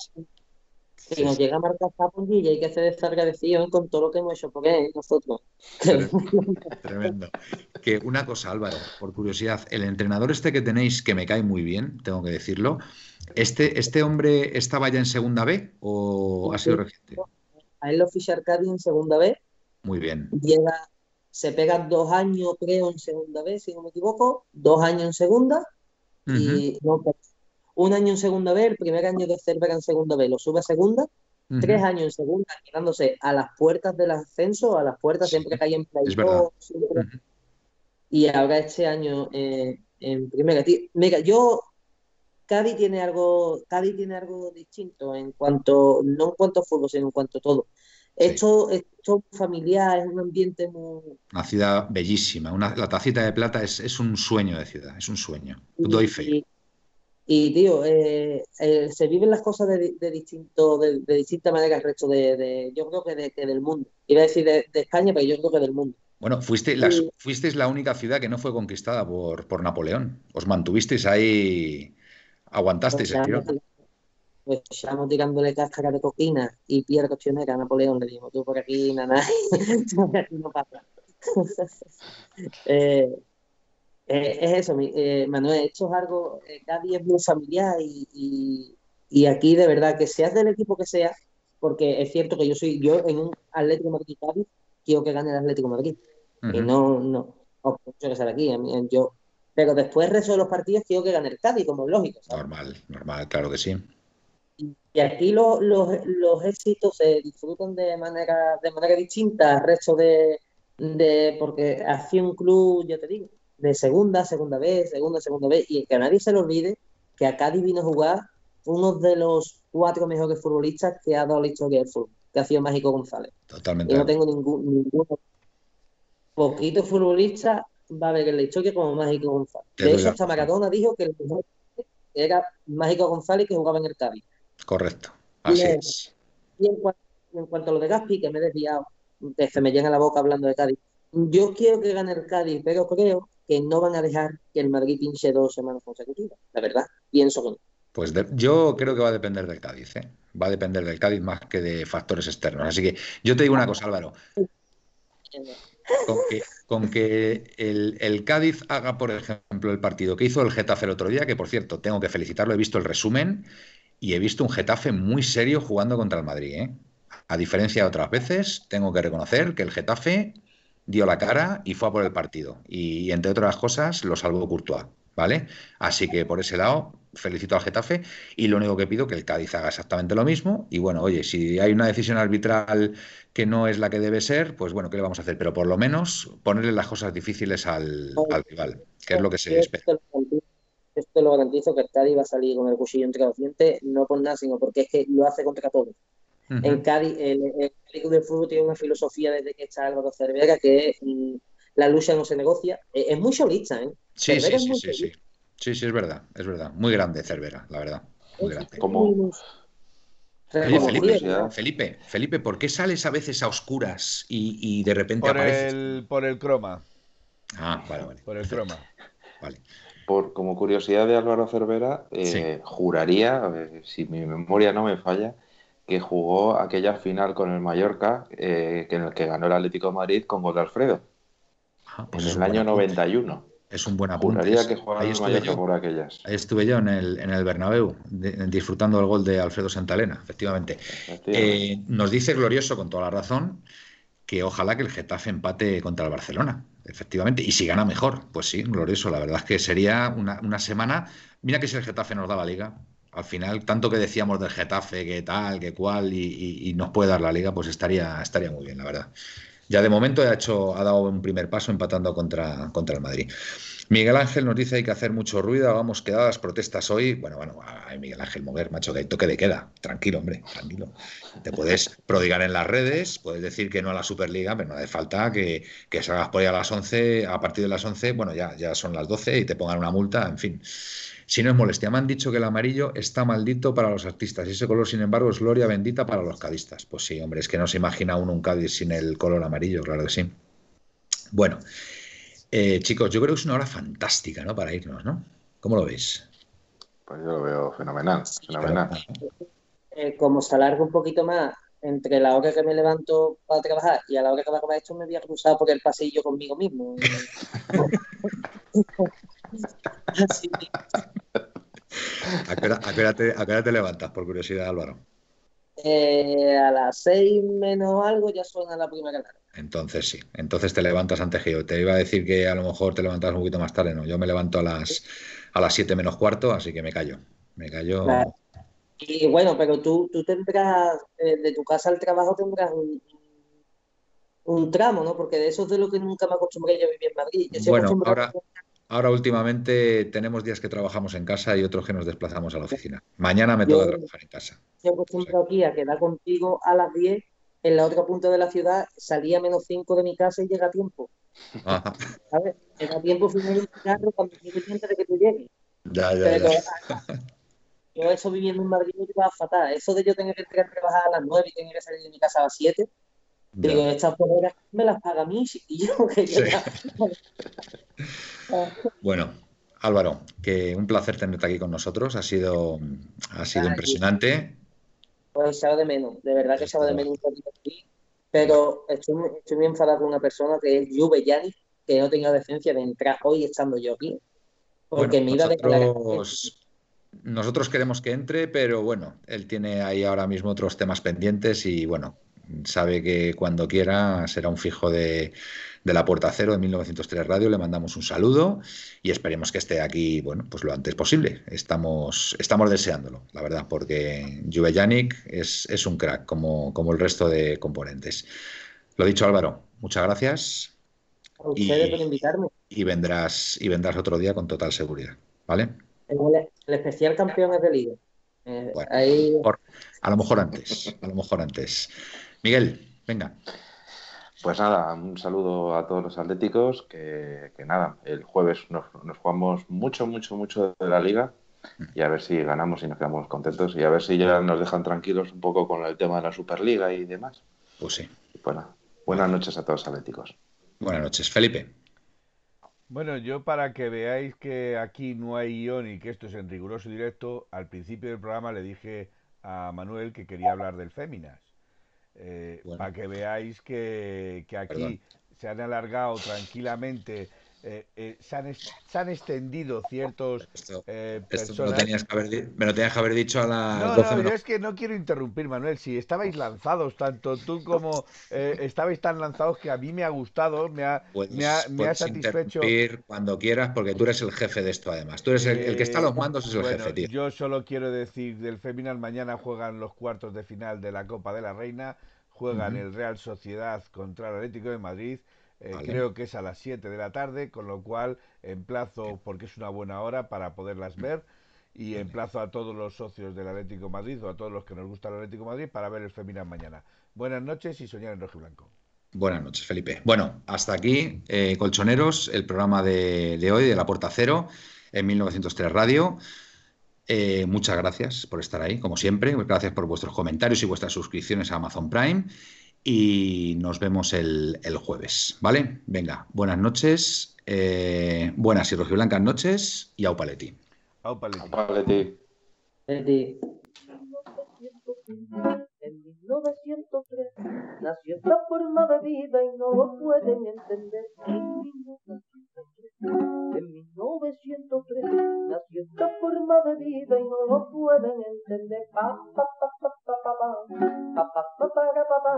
si nos llega a marcar Sapongi y hay que hacer esta agradecido con todo lo que hemos hecho por él, nosotros. [LAUGHS] Tremendo. Que una cosa, Álvaro, por curiosidad, el entrenador este que tenéis, que me cae muy bien, tengo que decirlo, ¿este, este hombre estaba ya en segunda B o ha sido reciente? A él lo ficha Arcadi en segunda B. Muy bien. Llega, se pega dos años, creo, en segunda B, si no me equivoco, dos años en segunda. Y no, un año en segunda B, el primer año de Cervera en segunda B lo sube a segunda, tres años en segunda, quedándose a las puertas del ascenso, a las puertas siempre que hay en play Y ahora este año eh, en primera. Mira, yo Cádiz tiene algo, Cádiz tiene algo distinto en cuanto, no en cuanto a fútbol, sino en cuanto a todo. Esto, esto familiar, es un ambiente muy... Una ciudad bellísima. Una, la tacita de plata es, es, un sueño de ciudad, es un sueño. Doy fe. Y, y tío, eh, eh, se viven las cosas de, de distinto, de, de, distinta manera el resto de, de yo creo que, de, que del mundo. Iba a decir de, España, pero yo creo que del mundo. Bueno, fuiste, las, fuisteis la única ciudad que no fue conquistada por, por Napoleón. Os mantuvisteis ahí, aguantasteis el tirón pues estamos tirándole cáscara de coquina y piedra coccionera a Napoleón, le digo, tú por aquí, nada, [LAUGHS] aquí no pasa. [LAUGHS] eh, eh, es eso, eh, Manuel, esto es algo, eh, Cádiz es muy familiar y, y, y, aquí de verdad que seas del equipo que sea, porque es cierto que yo soy, yo en un Atlético Madrid Cádiz quiero que gane el Atlético Madrid. Uh -huh. Y no, no, no que estar aquí, yo, pero después el resto de los partidos quiero que gane el Cádiz, como es lógico. ¿sabes? Normal, normal, claro que sí. Y aquí los, los, los éxitos se disfrutan de manera, de manera distinta al resto de, de, porque hace un club, yo te digo, de segunda, segunda vez, segunda, segunda vez, y que a nadie se le olvide que a Cádiz vino a jugar uno de los cuatro mejores futbolistas que ha dado la historia del fútbol, que ha sido Mágico González. Totalmente. Y no tengo ningún, ninguno. Poquito futbolista va a ver en la historia como Mágico González. De hecho, hasta Maradona dijo que el mejor era Mágico González que jugaba en el Cádiz. Correcto. Así es. Y en cuanto, en cuanto, a lo de Gaspi, que me he desviado, que se me llena la boca hablando de Cádiz, yo quiero que gane el Cádiz, pero creo que no van a dejar que el Madrid pinche dos semanas consecutivas. La verdad, pienso que no. Pues de, yo creo que va a depender del Cádiz, ¿eh? Va a depender del Cádiz más que de factores externos. Así que yo te digo una cosa, Álvaro. Con que, con que el, el, Cádiz haga, por ejemplo, el partido que hizo el Getafe el otro día, que por cierto, tengo que felicitarlo, he visto el resumen y he visto un Getafe muy serio jugando contra el Madrid. ¿eh? A diferencia de otras veces, tengo que reconocer que el Getafe dio la cara y fue a por el partido. Y, entre otras cosas, lo salvó Courtois. ¿Vale? Así que por ese lado, felicito al Getafe y lo único que pido que el Cádiz haga exactamente lo mismo. Y bueno, oye, si hay una decisión arbitral que no es la que debe ser, pues bueno, ¿qué le vamos a hacer? Pero por lo menos ponerle las cosas difíciles al, al rival, que es lo que se espera esto lo garantizo que el Cádiz va a salir con el cuchillo entre los dientes, no por nada, sino porque es que lo hace contra. Uh -huh. En Cádiz, el, el Club del Fútbol tiene una filosofía desde que está Álvaro Cervera, que es mm, la lucha no se negocia. Es, es muy solista, ¿eh? Sí, sí, sí, sí, sí, sí, sí, es verdad, es verdad. Muy grande Cervera, la verdad. Muy grande. Como... Oye, Felipe, Felipe, Felipe, ¿por qué sales a veces a oscuras y, y de repente por apareces? El, por el croma. Ah, vale, vale. Por el croma. Vale por, como curiosidad de Álvaro Cervera, eh, sí. juraría, eh, si mi memoria no me falla, que jugó aquella final con el Mallorca, eh, en el que ganó el Atlético de Madrid con gol de Alfredo. Ah, pues en el año apunte. 91. Es un buen apunte. Juraría que jugaba el Mallorca yo, por aquellas. Ahí estuve yo en el, en el Bernabéu, de, disfrutando del gol de Alfredo Santalena, efectivamente. efectivamente. Eh, nos dice Glorioso, con toda la razón, que ojalá que el Getafe empate contra el Barcelona efectivamente. Y si gana mejor, pues sí, glorioso. La verdad es que sería una, una, semana. Mira que si el Getafe nos da la liga, al final, tanto que decíamos del Getafe, que tal, que cual, y, y, nos puede dar la liga, pues estaría, estaría muy bien, la verdad. Ya de momento ha, hecho, ha dado un primer paso empatando contra, contra el Madrid. Miguel Ángel nos dice hay que hacer mucho ruido, hagamos quedadas, protestas hoy. Bueno, bueno, ay, Miguel Ángel Moguer, macho, que hay toque de queda. Tranquilo, hombre, tranquilo. Te puedes prodigar en las redes, puedes decir que no a la Superliga, pero no hace falta que, que salgas por ahí a las 11, a partir de las 11, bueno, ya, ya son las 12 y te pongan una multa, en fin. Si no es molestia, me han dicho que el amarillo está maldito para los artistas y ese color, sin embargo, es gloria bendita para los cadistas. Pues sí, hombre, es que no se imagina uno un Cádiz sin el color amarillo, claro que sí. Bueno, eh, chicos, yo creo que es una hora fantástica, ¿no? Para irnos, ¿no? ¿Cómo lo veis? Pues yo lo veo fenomenal, fenomenal. Eh, como se alarga un poquito más entre la hora que me levanto para trabajar y a la hora que va a acabar esto, me voy a cruzar por el pasillo conmigo mismo. Así. [LAUGHS] ¿A qué, hora, a, qué hora te, ¿A qué hora te levantas, por curiosidad, Álvaro? Eh, a las seis menos algo ya suena la primera alarma. Entonces sí, entonces te levantas antes que yo. Te iba a decir que a lo mejor te levantas un poquito más tarde, no. Yo me levanto a las a las 7 menos cuarto, así que me callo. Me callo. Claro. Y bueno, pero tú, tú tendrás, eh, de tu casa al trabajo tendrás un, un, tramo, ¿no? Porque de eso es de lo que nunca me acostumbré yo a vivir en Madrid. Yo bueno, ahora, ahora últimamente tenemos días que trabajamos en casa y otros que nos desplazamos a la oficina. Mañana me yo, toca trabajar en casa. Yo acostumbro aquí a quedar contigo a las 10 en la otra punta de la ciudad, salía menos 5 de mi casa y llega a tiempo. ¿Sabes? Llega a tiempo fumar un cigarro cuando estoy pendiente de que tú llegues. Ya, ya, Pero ya. yo eso viviendo en Madrid me va fatal. Eso de yo tener que entrar a trabajar a las 9 y tener que salir de mi casa a las 7, Ya. digo, estas horas me las paga a mí y [LAUGHS] yo que Sí. ya- Bueno, Álvaro, que un placer tenerte aquí con nosotros. Ha sido, ha sido Ay, impresionante. Pues echaba de menos, de verdad que echaba de menos un poquito aquí, pero estoy, muy- estoy muy enfadado con una persona que es Juve Yanni, que no tenga decencia de entrar hoy estando yo aquí. Porque Bueno, me iba a declarar. nosotros, nosotros queremos que entre, pero bueno, él tiene ahí ahora mismo otros temas pendientes y bueno, sabe que cuando quiera será un fijo de, de la Puerta Cero de 1903 Radio. Le mandamos un saludo y esperemos que esté aquí, bueno, pues lo antes posible. Estamos, estamos deseándolo, la verdad, porque Juve Yannick es, es un crack como, como el resto de componentes. Lo dicho, Álvaro, muchas gracias A ustedes y- por invitarme. y vendrás, y vendrás otro día con total seguridad, ¿vale? El, el especial campeón es de liga. Eh, Bueno. ahí, Por- a lo mejor antes, a lo mejor antes. Miguel, venga. Pues nada, un saludo a todos los atléticos, que, que nada, el jueves nos, nos jugamos mucho, mucho, mucho de la liga y a ver si ganamos y nos quedamos contentos y a ver si ya nos dejan tranquilos un poco con el tema de la Superliga y demás. Pues sí. Y pues buenas noches a todos los atléticos. Buenas noches, Felipe. Bueno, yo para que veáis que aquí no hay guion y que esto es en riguroso directo, al principio del programa le dije a Manuel que quería hablar del Féminas. Eh, Bueno. Para que veáis que, que aquí Perdón. se han alargado tranquilamente, eh, eh, se, han, se han extendido ciertos Esto, eh, esto me, lo personas. tenías que haber, di- me lo tenías que haber dicho a las No, 12 no, menos- es que no quiero interrumpir, Manuel. Si estabais lanzados, tanto tú como eh, estabais tan lanzados que a mí me ha gustado, me ha, Puedes, me ha, me ha satisfecho. interrumpir cuando quieras, porque tú eres el jefe de esto, además. Tú eres el, el que está a los mandos, es el Bueno, jefe, tío. Yo solo quiero decir del Feminal, mañana juegan los cuartos de final de la Copa de la Reina, juegan el Real Sociedad contra el Atlético de Madrid, eh, Vale. creo que es a las 7 de la tarde, con lo cual emplazo, porque es una buena hora para poderlas ver, y Vale. emplazo a todos los socios del Atlético de Madrid o a todos los que nos gusta el Atlético de Madrid para ver el Feminal mañana. Buenas noches y soñar en rojo y blanco. Buenas noches, Felipe. Bueno, hasta aquí, eh, Colchoneros, el programa de, de hoy de La Puerta Cero en 1903 Radio. Eh, muchas gracias por estar ahí, como siempre. Gracias por vuestros comentarios y vuestras suscripciones a Amazon Prime. Y nos vemos el, el jueves, ¿vale? Venga, buenas noches, eh, buenas y rojiblancas noches y au paletti. Au, Paletti. Vale, Desde En 1903 nació esta forma de vida y no lo pueden entender. En 1903, en 1903 nació esta forma de vida y no lo pueden entender. Pa, pa, pa, pa, pa, pa, pa. Pa, pa, pa, para, pa, pa.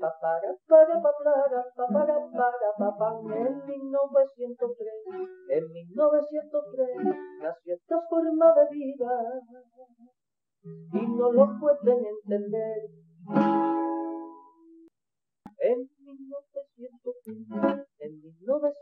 Pa, para, para, pa, para, pa, para, para, pa, pa. En 1903, en 1903 nació esta forma de vida y no lo pueden entender. En 1900, en 1900